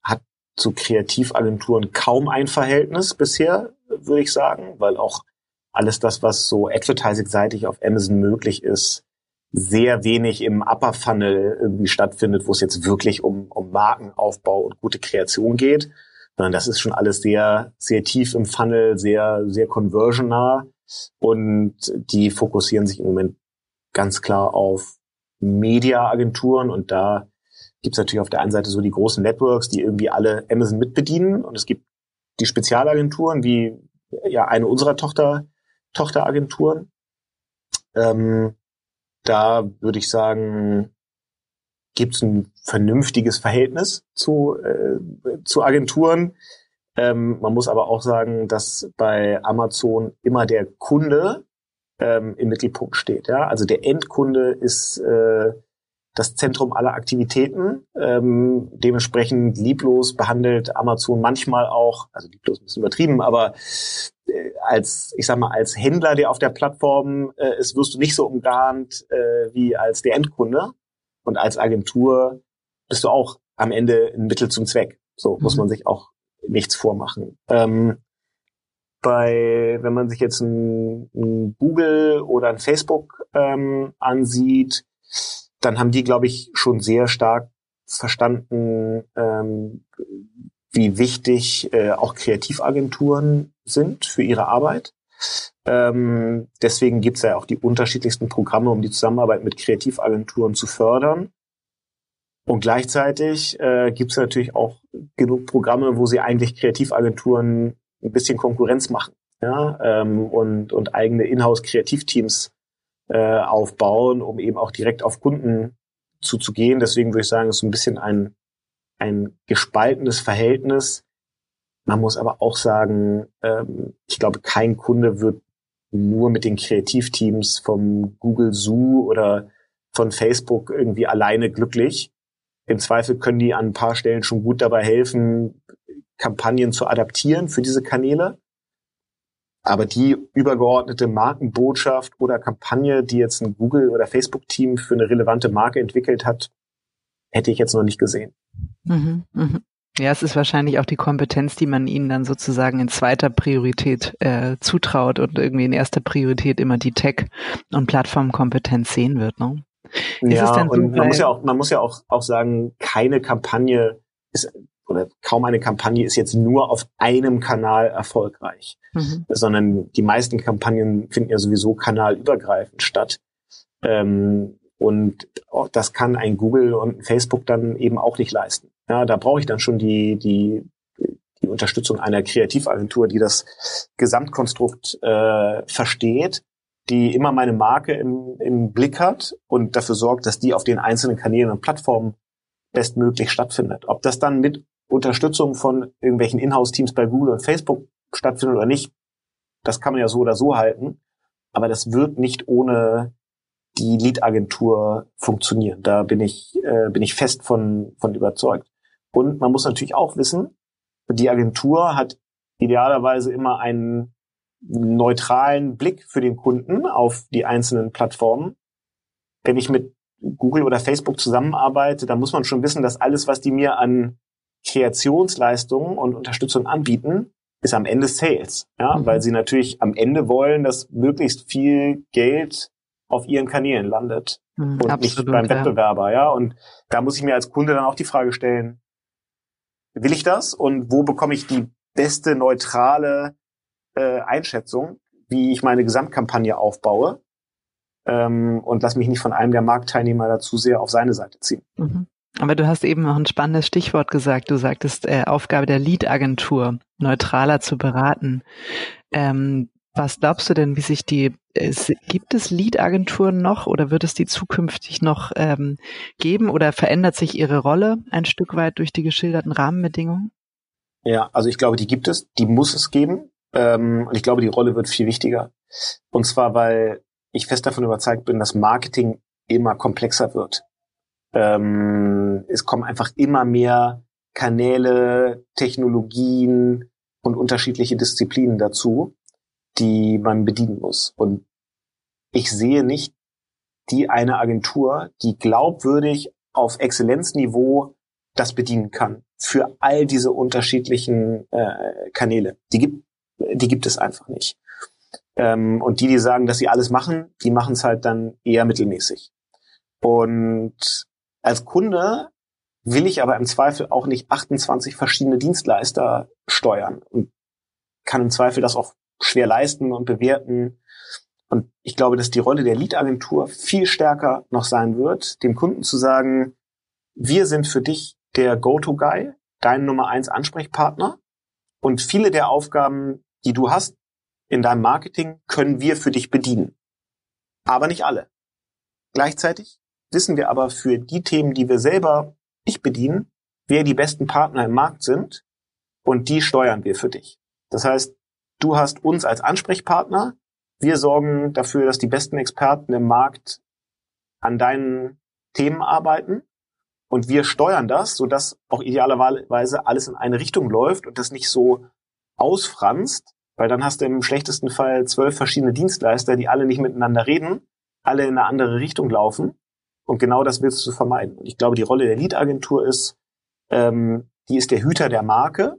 hat zu Kreativagenturen kaum ein Verhältnis bisher, würde ich sagen, weil auch alles das, was so advertising-seitig auf Amazon möglich ist, sehr wenig im Upper Funnel irgendwie stattfindet, wo es jetzt wirklich um, um Markenaufbau und gute Kreation geht, das ist schon alles sehr, sehr tief im Funnel, sehr, sehr conversionnah und die fokussieren sich im Moment ganz klar auf Media-Agenturen. Und da gibt es natürlich auf der einen Seite so die großen Networks, die irgendwie alle Amazon mitbedienen. Und es gibt die Spezialagenturen wie ja eine unserer Tochter Tochteragenturen. Ähm, da würde ich sagen, gibt es ein vernünftiges Verhältnis zu, äh, zu Agenturen. Ähm, man muss aber auch sagen, dass bei Amazon immer der Kunde ähm, im Mittelpunkt steht. Ja? Also der Endkunde ist äh, das Zentrum aller Aktivitäten. Ähm, dementsprechend lieblos behandelt Amazon manchmal auch, also lieblos ein bisschen übertrieben, aber äh, als, ich sag mal, als Händler, der auf der Plattform äh, ist, wirst du nicht so umgarnt äh, wie als der Endkunde. Und als Agentur bist du auch am Ende ein Mittel zum Zweck. So mhm. muss man sich auch nichts vormachen. Ähm, bei, wenn man sich jetzt ein, ein Google oder ein Facebook ähm, ansieht, dann haben die, glaube ich, schon sehr stark verstanden, ähm, wie wichtig äh, auch Kreativagenturen sind für ihre Arbeit. Ähm, deswegen gibt es ja auch die unterschiedlichsten Programme, um die Zusammenarbeit mit Kreativagenturen zu fördern. Und gleichzeitig äh, gibt es natürlich auch genug Programme, wo sie eigentlich Kreativagenturen ein bisschen Konkurrenz machen ja? ähm, und, und eigene Inhouse-Kreativteams äh, aufbauen, um eben auch direkt auf Kunden zuzugehen. Deswegen würde ich sagen, es ist ein bisschen ein, ein gespaltenes Verhältnis. Man muss aber auch sagen, ähm, ich glaube, kein Kunde wird nur mit den Kreativteams vom Google Zoo oder von Facebook irgendwie alleine glücklich. Im Zweifel können die an ein paar Stellen schon gut dabei helfen, Kampagnen zu adaptieren für diese Kanäle. Aber die übergeordnete Markenbotschaft oder Kampagne, die jetzt ein Google- oder Facebook-Team für eine relevante Marke entwickelt hat, hätte ich jetzt noch nicht gesehen. Mhm, mh. Ja, es ist wahrscheinlich auch die Kompetenz, die man ihnen dann sozusagen in zweiter Priorität äh, zutraut und irgendwie in erster Priorität immer die Tech- und Plattformkompetenz sehen wird. Ne? ja, und man muss ja auch, man muss ja auch, auch sagen, keine Kampagne ist oder kaum eine Kampagne ist jetzt nur auf einem Kanal erfolgreich, mhm. sondern die meisten Kampagnen finden ja sowieso kanalübergreifend statt. Ähm, und das kann ein Google und ein Facebook dann eben auch nicht leisten. Ja, da brauche ich dann schon die, die, die Unterstützung einer Kreativagentur, die das Gesamtkonstrukt äh, versteht, die immer meine Marke im, im Blick hat und dafür sorgt, dass die auf den einzelnen Kanälen und Plattformen bestmöglich stattfindet. Ob das dann mit Unterstützung von irgendwelchen Inhouse-Teams bei Google und Facebook stattfindet oder nicht, das kann man ja so oder so halten. Aber das wird nicht ohne die Lead-Agentur funktionieren. Da bin ich, äh, bin ich fest von, von überzeugt. Und man muss natürlich auch wissen, die Agentur hat idealerweise immer einen neutralen Blick für den Kunden auf die einzelnen Plattformen. Wenn ich mit Google oder Facebook zusammenarbeite, dann muss man schon wissen, dass alles, was die mir an Kreationsleistungen und Unterstützung anbieten, ist am Ende Sales. Ja, mhm. weil sie natürlich am Ende wollen, dass möglichst viel Geld auf ihren Kanälen landet mhm, und absolut, nicht beim Wettbewerber. Ja, und da muss ich mir als Kunde dann auch die Frage stellen, will ich das und wo bekomme ich die beste neutrale äh, Einschätzung, wie ich meine Gesamtkampagne aufbaue ähm, und lass mich nicht von einem der Marktteilnehmer dazu sehr auf seine Seite ziehen. Mhm. Aber du hast eben noch ein spannendes Stichwort gesagt. Du sagtest, äh, Aufgabe der Lead-Agentur, neutraler zu beraten. Ähm, was glaubst du denn, wie sich die, es, gibt es Lead-Agenturen noch oder wird es die zukünftig noch ähm, geben oder verändert sich ihre Rolle ein Stück weit durch die geschilderten Rahmenbedingungen? Ja, also ich glaube, die gibt es, die muss es geben. Ähm, und ich glaube, die Rolle wird viel wichtiger. Und zwar, weil ich fest davon überzeugt bin, dass Marketing immer komplexer wird. Ähm, es kommen einfach immer mehr Kanäle, Technologien und unterschiedliche Disziplinen dazu, die man bedienen muss. Und ich sehe nicht die eine Agentur, die glaubwürdig auf Exzellenzniveau das bedienen kann für all diese unterschiedlichen äh, Kanäle. Die gibt, die gibt es einfach nicht. Ähm, und die, die sagen, dass sie alles machen, die machen es halt dann eher mittelmäßig. Und als Kunde will ich aber im Zweifel auch nicht 28 verschiedene Dienstleister steuern und kann im Zweifel das auch schwer leisten und bewerten. Und ich glaube, dass die Rolle der Lead-Agentur viel stärker noch sein wird, dem Kunden zu sagen, wir sind für dich der Go-To-Guy, dein Nummer eins Ansprechpartner. Und viele der Aufgaben, die du hast in deinem Marketing, können wir für dich bedienen. Aber nicht alle. Gleichzeitig wissen wir aber für die Themen, die wir selber nicht bedienen, wer die besten Partner im Markt sind und die steuern wir für dich. Das heißt, du hast uns als Ansprechpartner, wir sorgen dafür, dass die besten Experten im Markt an deinen Themen arbeiten und wir steuern das, sodass auch idealerweise alles in eine Richtung läuft und das nicht so ausfranst, weil dann hast du im schlechtesten Fall zwölf verschiedene Dienstleister, die alle nicht miteinander reden, alle in eine andere Richtung laufen. Und genau das willst du vermeiden. Und ich glaube, die Rolle der Lead-Agentur ist, ähm, die ist der Hüter der Marke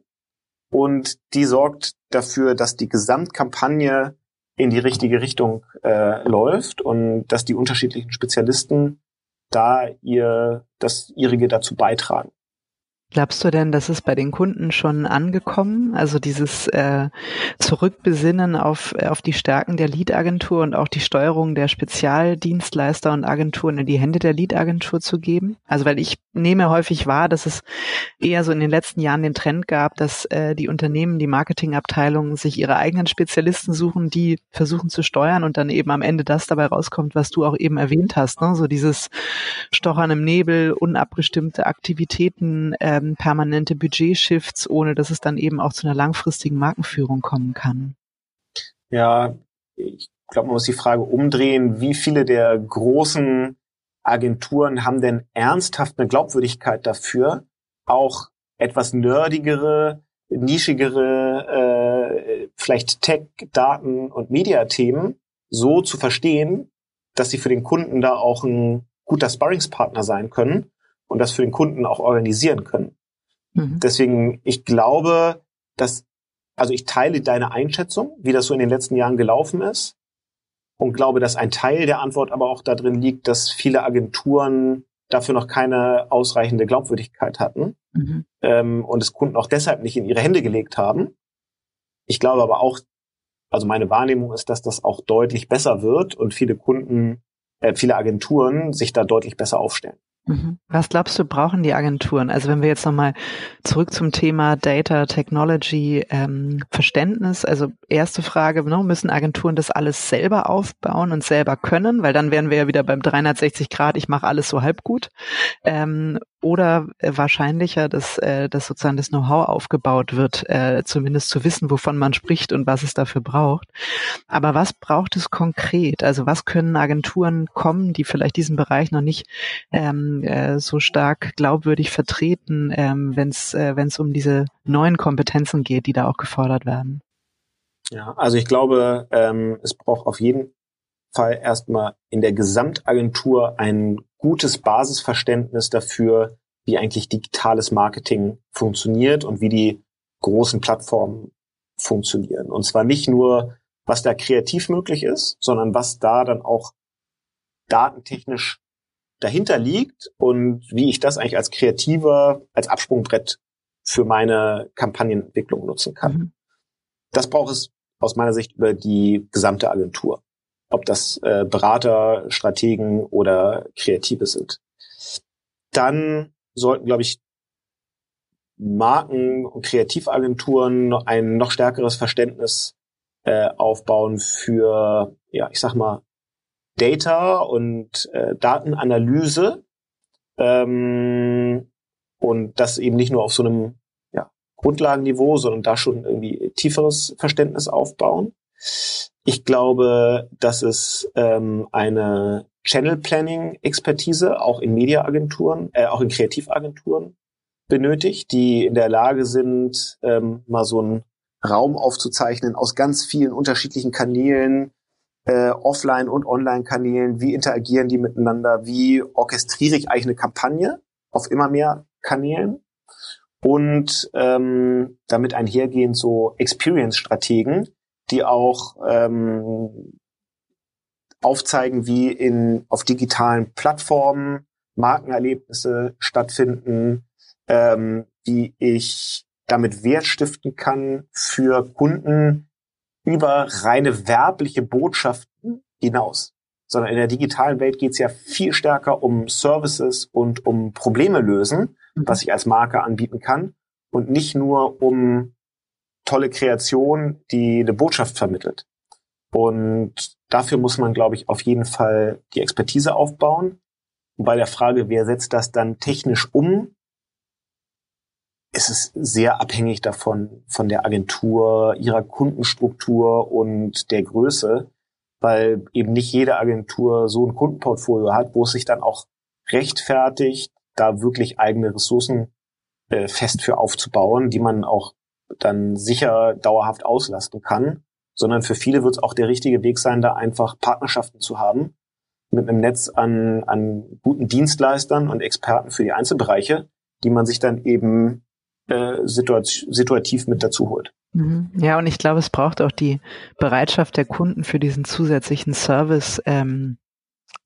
und die sorgt dafür, dass die Gesamtkampagne in die richtige Richtung äh, läuft und dass die unterschiedlichen Spezialisten da ihr das ihrige dazu beitragen. Glaubst du denn, das ist bei den Kunden schon angekommen? Also dieses äh, Zurückbesinnen auf, auf die Stärken der Lead-Agentur und auch die Steuerung der Spezialdienstleister und Agenturen in die Hände der Lead-Agentur zu geben? Also weil ich nehme häufig wahr, dass es eher so in den letzten Jahren den Trend gab, dass äh, die Unternehmen, die Marketingabteilungen sich ihre eigenen Spezialisten suchen, die versuchen zu steuern und dann eben am Ende das dabei rauskommt, was du auch eben erwähnt hast. Ne? So dieses Stochern im Nebel, unabgestimmte Aktivitäten, äh, ähm, permanente Budgetshifts, ohne dass es dann eben auch zu einer langfristigen Markenführung kommen kann? Ja, ich glaube, man muss die Frage umdrehen, wie viele der großen Agenturen haben denn ernsthaft eine Glaubwürdigkeit dafür, auch etwas nerdigere, nischigere, äh, vielleicht Tech, Daten und Mediathemen so zu verstehen, dass sie für den Kunden da auch ein guter Sparringspartner sein können und das für den Kunden auch organisieren können. Mhm. Deswegen, ich glaube, dass, also ich teile deine Einschätzung, wie das so in den letzten Jahren gelaufen ist und glaube, dass ein Teil der Antwort aber auch darin liegt, dass viele Agenturen dafür noch keine ausreichende Glaubwürdigkeit hatten mhm. ähm, und es Kunden auch deshalb nicht in ihre Hände gelegt haben. Ich glaube aber auch, also meine Wahrnehmung ist, dass das auch deutlich besser wird und viele Kunden, äh, viele Agenturen sich da deutlich besser aufstellen. Mhm. Was glaubst du, brauchen die Agenturen? Also wenn wir jetzt nochmal zurück zum Thema Data Technology ähm, Verständnis, also erste Frage, ne, müssen Agenturen das alles selber aufbauen und selber können? Weil dann wären wir ja wieder beim 360 Grad, ich mache alles so halb gut. Ähm, oder äh, wahrscheinlicher, dass, äh, dass sozusagen das Know-how aufgebaut wird, äh, zumindest zu wissen, wovon man spricht und was es dafür braucht. Aber was braucht es konkret? Also was können Agenturen kommen, die vielleicht diesen Bereich noch nicht ähm, äh, so stark glaubwürdig vertreten, ähm, wenn es äh, um diese neuen Kompetenzen geht, die da auch gefordert werden? Ja, also ich glaube, ähm, es braucht auf jeden Fall erstmal in der Gesamtagentur ein gutes Basisverständnis dafür, wie eigentlich digitales Marketing funktioniert und wie die großen Plattformen funktionieren. Und zwar nicht nur, was da kreativ möglich ist, sondern was da dann auch datentechnisch dahinter liegt und wie ich das eigentlich als Kreativer, als Absprungbrett für meine Kampagnenentwicklung nutzen kann. Mhm. Das braucht es aus meiner Sicht über die gesamte Agentur ob das äh, Berater, Strategen oder Kreative sind. Dann sollten, glaube ich, Marken und Kreativagenturen ein noch stärkeres Verständnis äh, aufbauen für, ja, ich sag mal, Data und äh, Datenanalyse ähm, und das eben nicht nur auf so einem ja, Grundlagenniveau, sondern da schon irgendwie tieferes Verständnis aufbauen. Ich glaube, dass es ähm, eine Channel Planning Expertise auch in Mediaagenturen, äh, auch in Kreativagenturen benötigt, die in der Lage sind, ähm, mal so einen Raum aufzuzeichnen aus ganz vielen unterschiedlichen Kanälen, äh, Offline- und Online-Kanälen, wie interagieren die miteinander, wie orchestriere ich eigentlich eine Kampagne auf immer mehr Kanälen? Und ähm, damit einhergehend so Experience-Strategen, die auch ähm, aufzeigen, wie in auf digitalen Plattformen Markenerlebnisse stattfinden, ähm, wie ich damit Wert stiften kann für Kunden über reine werbliche Botschaften hinaus. Sondern in der digitalen Welt geht es ja viel stärker um Services und um Probleme lösen, mhm. was ich als Marke anbieten kann und nicht nur um tolle Kreation, die eine Botschaft vermittelt. Und dafür muss man, glaube ich, auf jeden Fall die Expertise aufbauen. Und bei der Frage, wer setzt das dann technisch um, ist es sehr abhängig davon, von der Agentur, ihrer Kundenstruktur und der Größe, weil eben nicht jede Agentur so ein Kundenportfolio hat, wo es sich dann auch rechtfertigt, da wirklich eigene Ressourcen äh, fest für aufzubauen, die man auch dann sicher dauerhaft auslasten kann, sondern für viele wird es auch der richtige Weg sein, da einfach Partnerschaften zu haben mit einem Netz an, an guten Dienstleistern und Experten für die Einzelbereiche, die man sich dann eben äh, situat situativ mit dazu holt. Mhm. Ja, und ich glaube, es braucht auch die Bereitschaft der Kunden für diesen zusätzlichen Service ähm,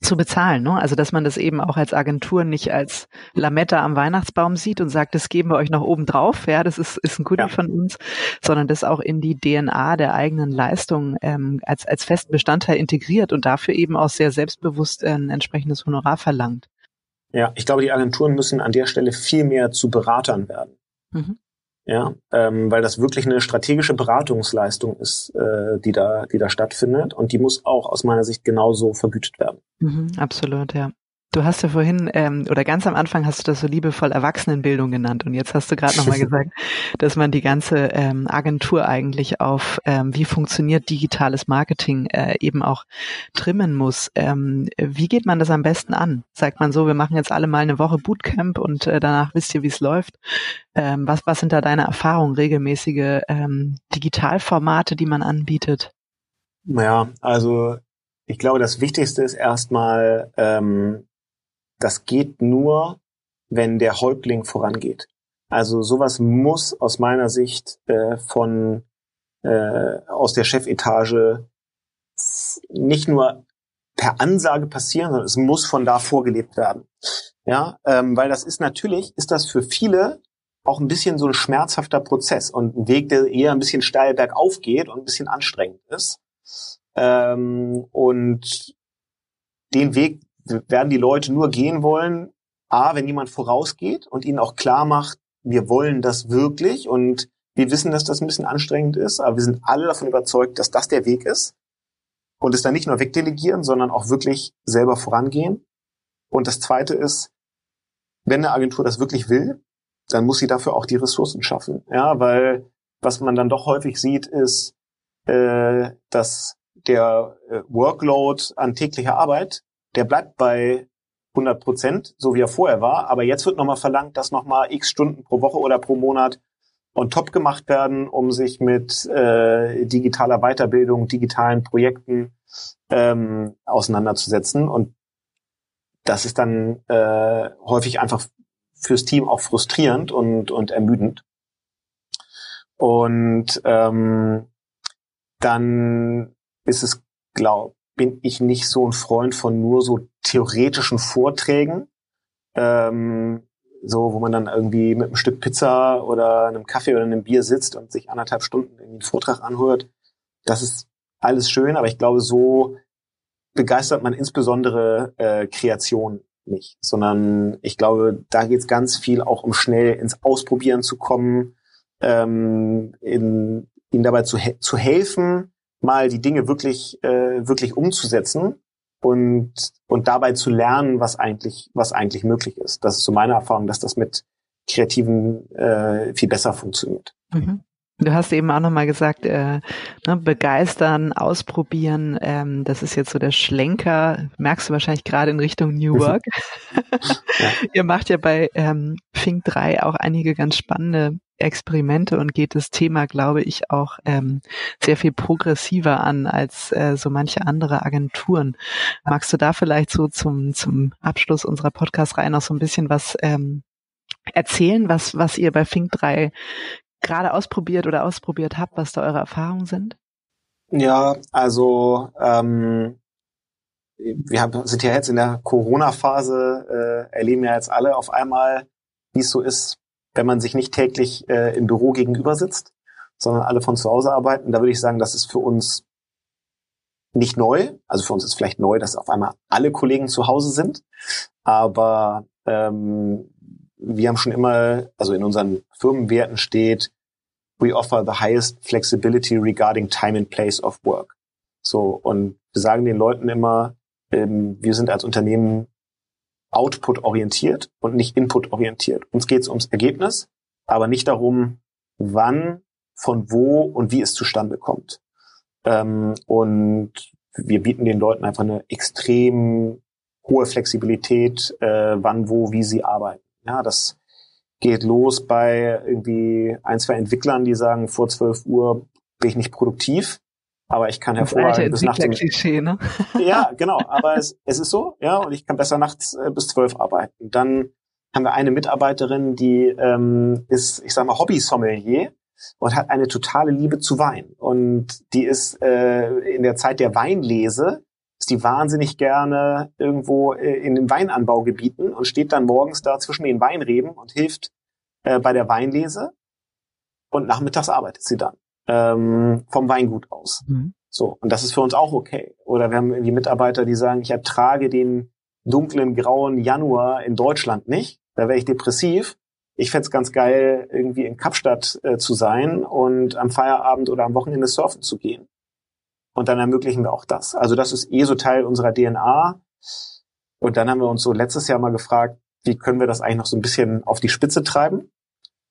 zu bezahlen. Ne? Also dass man das eben auch als Agentur nicht als Lametta am Weihnachtsbaum sieht und sagt, das geben wir euch noch oben drauf, ja, das ist, ist ein Goodie ja. von uns, sondern das auch in die DNA der eigenen Leistung ähm, als, als festen Bestandteil integriert und dafür eben auch sehr selbstbewusst ein entsprechendes Honorar verlangt. Ja, ich glaube, die Agenturen müssen an der Stelle viel mehr zu Beratern werden. Mhm. Ja, ähm, weil das wirklich eine strategische Beratungsleistung ist, äh, die da, die da stattfindet und die muss auch aus meiner Sicht genauso vergütet werden. Mhm, absolut, ja. Du hast ja vorhin ähm, oder ganz am Anfang hast du das so liebevoll Erwachsenenbildung genannt und jetzt hast du gerade nochmal gesagt, dass man die ganze ähm, Agentur eigentlich auf ähm, wie funktioniert digitales Marketing äh, eben auch trimmen muss. Ähm, wie geht man das am besten an? Sagt man so, wir machen jetzt alle mal eine Woche Bootcamp und äh, danach wisst ihr, wie es läuft. Ähm, was, was sind da deine Erfahrungen, regelmäßige ähm, Digitalformate, die man anbietet? Ja, also ich glaube, das Wichtigste ist erstmal ähm, das geht nur, wenn der Häuptling vorangeht. Also sowas muss aus meiner Sicht äh, von äh, aus der Chefetage nicht nur per Ansage passieren, sondern es muss von da vorgelebt werden. Ja, ähm, weil das ist natürlich, ist das für viele auch ein bisschen so ein schmerzhafter Prozess und ein Weg, der eher ein bisschen steil bergauf geht und ein bisschen anstrengend ist. Ähm, und den Weg werden die Leute nur gehen wollen, a, wenn jemand vorausgeht und ihnen auch klar macht, wir wollen das wirklich und wir wissen, dass das ein bisschen anstrengend ist, aber wir sind alle davon überzeugt, dass das der Weg ist und es dann nicht nur wegdelegieren, sondern auch wirklich selber vorangehen. Und das Zweite ist, wenn eine Agentur das wirklich will, dann muss sie dafür auch die Ressourcen schaffen. Ja, weil was man dann doch häufig sieht, ist, äh, dass der äh, Workload an täglicher Arbeit der bleibt bei 100 Prozent, so wie er vorher war. Aber jetzt wird nochmal verlangt, dass nochmal x Stunden pro Woche oder pro Monat on top gemacht werden, um sich mit äh, digitaler Weiterbildung, digitalen Projekten ähm, auseinanderzusetzen. Und das ist dann äh, häufig einfach fürs Team auch frustrierend und, und ermüdend. Und ähm, dann ist es, glaube bin ich nicht so ein Freund von nur so theoretischen Vorträgen, ähm, so wo man dann irgendwie mit einem Stück Pizza oder einem Kaffee oder einem Bier sitzt und sich anderthalb Stunden irgendwie einen Vortrag anhört. Das ist alles schön, aber ich glaube, so begeistert man insbesondere äh, Kreation nicht, sondern ich glaube, da geht es ganz viel auch um schnell ins Ausprobieren zu kommen, ähm, in, ihnen dabei zu, zu helfen, mal die Dinge wirklich, äh, wirklich umzusetzen und, und dabei zu lernen, was eigentlich, was eigentlich möglich ist. Das ist so meine Erfahrung, dass das mit Kreativen äh, viel besser funktioniert. Mhm. Du hast eben auch nochmal gesagt, äh, ne, begeistern, ausprobieren, ähm, das ist jetzt so der Schlenker, merkst du wahrscheinlich gerade in Richtung New Work. ja. Ihr macht ja bei ähm, Fink 3 auch einige ganz spannende Experimente und geht das Thema, glaube ich, auch ähm, sehr viel progressiver an als äh, so manche andere Agenturen. Magst du da vielleicht so zum, zum Abschluss unserer Podcast-Reihe noch so ein bisschen was ähm, erzählen, was, was ihr bei Fink 3 gerade ausprobiert oder ausprobiert habt, was da eure Erfahrungen sind? Ja, also ähm, wir haben, sind ja jetzt in der Corona-Phase, äh, erleben ja jetzt alle auf einmal, wie es so ist, wenn man sich nicht täglich äh, im Büro gegenüber sitzt, sondern alle von zu Hause arbeiten. Da würde ich sagen, das ist für uns nicht neu. Also für uns ist vielleicht neu, dass auf einmal alle Kollegen zu Hause sind. Aber ähm, wir haben schon immer, also in unseren Firmenwerten steht, we offer the highest flexibility regarding time and place of work. So, und wir sagen den Leuten immer, ähm, wir sind als Unternehmen output-orientiert und nicht input-orientiert. Uns geht es ums Ergebnis, aber nicht darum, wann, von wo und wie es zustande kommt. Ähm, und wir bieten den Leuten einfach eine extrem hohe Flexibilität, äh, wann, wo, wie sie arbeiten. Ja, das geht los bei irgendwie ein, zwei Entwicklern, die sagen, vor 12 Uhr bin ich nicht produktiv, aber ich kann hervorragend bis nachts. Um, ne? ja, genau, aber es, es ist so, ja, und ich kann besser nachts äh, bis zwölf arbeiten. Dann haben wir eine Mitarbeiterin, die ähm, ist, ich sag mal, Hobby-Sommelier und hat eine totale Liebe zu Wein. Und die ist äh, in der Zeit der Weinlese ist die wahnsinnig gerne irgendwo äh, in den Weinanbaugebieten und steht dann morgens da zwischen den Weinreben und hilft äh, bei der Weinlese. Und nachmittags arbeitet sie dann ähm, vom Weingut aus. Mhm. So, und das ist für uns auch okay. Oder wir haben irgendwie Mitarbeiter, die sagen, ich ertrage den dunklen, grauen Januar in Deutschland nicht. Da wäre ich depressiv. Ich fände ganz geil, irgendwie in Kapstadt äh, zu sein und am Feierabend oder am Wochenende surfen zu gehen. Und dann ermöglichen wir auch das. Also das ist eh so Teil unserer DNA. Und dann haben wir uns so letztes Jahr mal gefragt, wie können wir das eigentlich noch so ein bisschen auf die Spitze treiben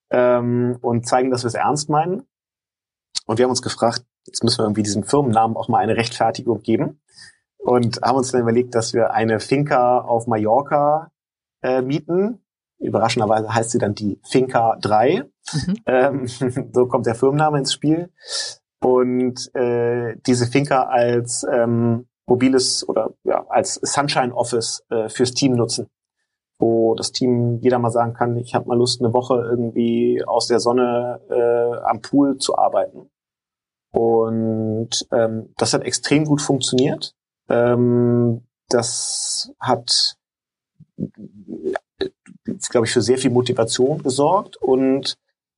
ähm, und zeigen, dass wir es ernst meinen. Und wir haben uns gefragt, jetzt müssen wir irgendwie diesem Firmennamen auch mal eine Rechtfertigung geben. Und haben uns dann überlegt, dass wir eine Finca auf Mallorca äh, mieten. Überraschenderweise heißt sie dann die Finca 3. Mhm. Ähm, so kommt der Firmenname ins Spiel und äh, diese Finca als ähm, mobiles oder ja, als Sunshine Office äh, fürs Team nutzen, wo das Team jeder mal sagen kann, ich habe mal Lust, eine Woche irgendwie aus der Sonne äh, am Pool zu arbeiten. Und ähm, das hat extrem gut funktioniert. Ähm, das hat, glaube ich, für sehr viel Motivation gesorgt und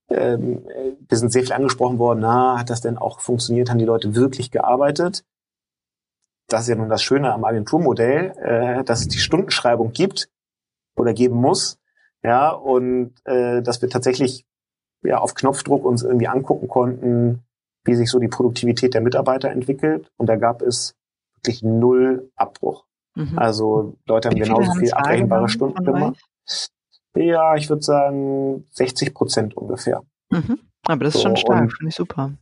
ähm, wir sind sehr viel angesprochen worden, na, hat das denn auch funktioniert, haben die Leute wirklich gearbeitet? Das ist ja nun das Schöne am Agenturmodell, äh, dass es die Stundenschreibung gibt oder geben muss, ja, und äh, dass wir tatsächlich ja auf Knopfdruck uns irgendwie angucken konnten, wie sich so die Produktivität der Mitarbeiter entwickelt. Und da gab es wirklich null Abbruch. Mhm. Also Leute haben genauso viel abrechenbare Stunden gemacht. Ja, ich würde sagen 60 Prozent ungefähr. Mhm. Aber das ist so, schon stark, finde ich super.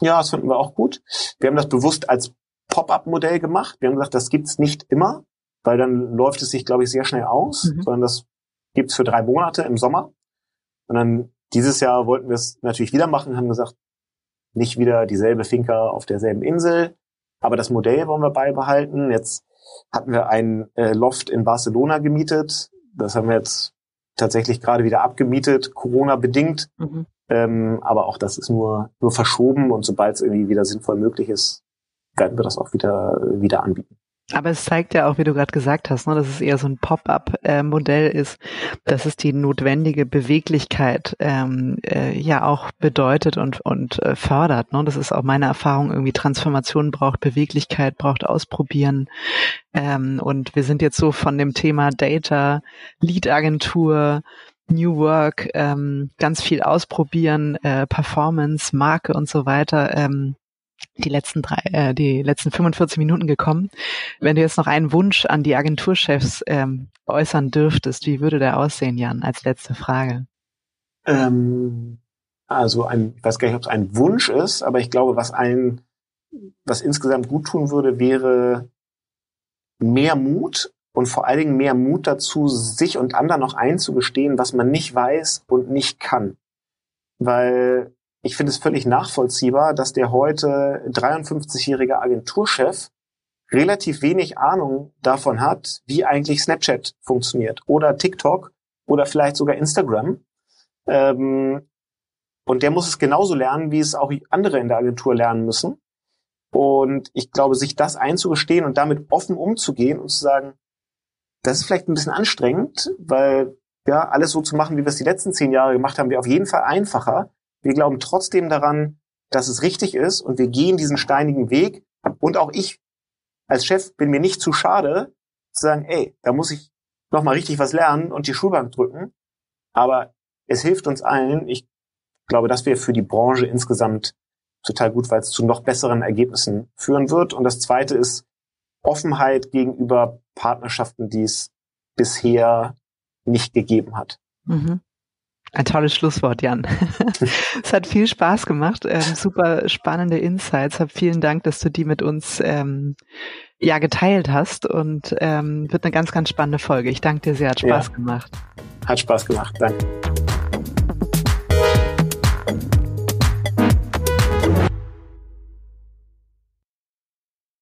Ja, das finden wir auch gut. Wir haben das bewusst als Pop-up-Modell gemacht. Wir haben gesagt, das gibt's nicht immer, weil dann läuft es sich, glaube ich, sehr schnell aus, mhm. sondern das gibt's für drei Monate im Sommer. Und dann dieses Jahr wollten wir es natürlich wieder machen, haben gesagt, nicht wieder dieselbe Finca auf derselben Insel, aber das Modell wollen wir beibehalten. Jetzt hatten wir ein äh, Loft in Barcelona gemietet. Das haben wir jetzt tatsächlich gerade wieder abgemietet, Corona bedingt. Mhm. Ähm, aber auch das ist nur, nur verschoben und sobald es irgendwie wieder sinnvoll möglich ist, werden wir das auch wieder, wieder anbieten. Aber es zeigt ja auch, wie du gerade gesagt hast, ne, dass es eher so ein Pop-up-Modell ist, dass es die notwendige Beweglichkeit ähm, äh, ja auch bedeutet und, und äh, fördert. Ne? Das ist auch meine Erfahrung, irgendwie Transformation braucht Beweglichkeit, braucht Ausprobieren. Ähm, und wir sind jetzt so von dem Thema Data, Lead-Agentur, New Work, ähm, ganz viel ausprobieren, äh, Performance, Marke und so weiter. Ähm, die letzten drei, äh, die letzten 45 Minuten gekommen. Wenn du jetzt noch einen Wunsch an die Agenturchefs ähm, äußern dürftest, wie würde der aussehen, Jan, als letzte Frage? Ähm, also ein, ich weiß gar nicht, ob es ein Wunsch ist, aber ich glaube, was ein, was insgesamt gut tun würde, wäre mehr Mut und vor allen Dingen mehr Mut dazu, sich und anderen noch einzugestehen, was man nicht weiß und nicht kann. Weil ich finde es völlig nachvollziehbar, dass der heute 53-jährige Agenturchef relativ wenig Ahnung davon hat, wie eigentlich Snapchat funktioniert oder TikTok oder vielleicht sogar Instagram. Ähm, und der muss es genauso lernen, wie es auch andere in der Agentur lernen müssen. Und ich glaube, sich das einzugestehen und damit offen umzugehen und zu sagen, das ist vielleicht ein bisschen anstrengend, weil ja, alles so zu machen, wie wir es die letzten zehn Jahre gemacht haben, wäre auf jeden Fall einfacher. Wir glauben trotzdem daran, dass es richtig ist und wir gehen diesen steinigen Weg. Und auch ich als Chef bin mir nicht zu schade zu sagen, ey, da muss ich nochmal richtig was lernen und die Schulbank drücken. Aber es hilft uns allen. Ich glaube, das wäre für die Branche insgesamt total gut, weil es zu noch besseren Ergebnissen führen wird. Und das Zweite ist Offenheit gegenüber Partnerschaften, die es bisher nicht gegeben hat. Mhm. Ein tolles Schlusswort, Jan. es hat viel Spaß gemacht, ähm, super spannende Insights. Hab vielen Dank, dass du die mit uns ähm, ja geteilt hast und ähm, wird eine ganz, ganz spannende Folge. Ich danke dir sehr, hat Spaß ja. gemacht. Hat Spaß gemacht, danke.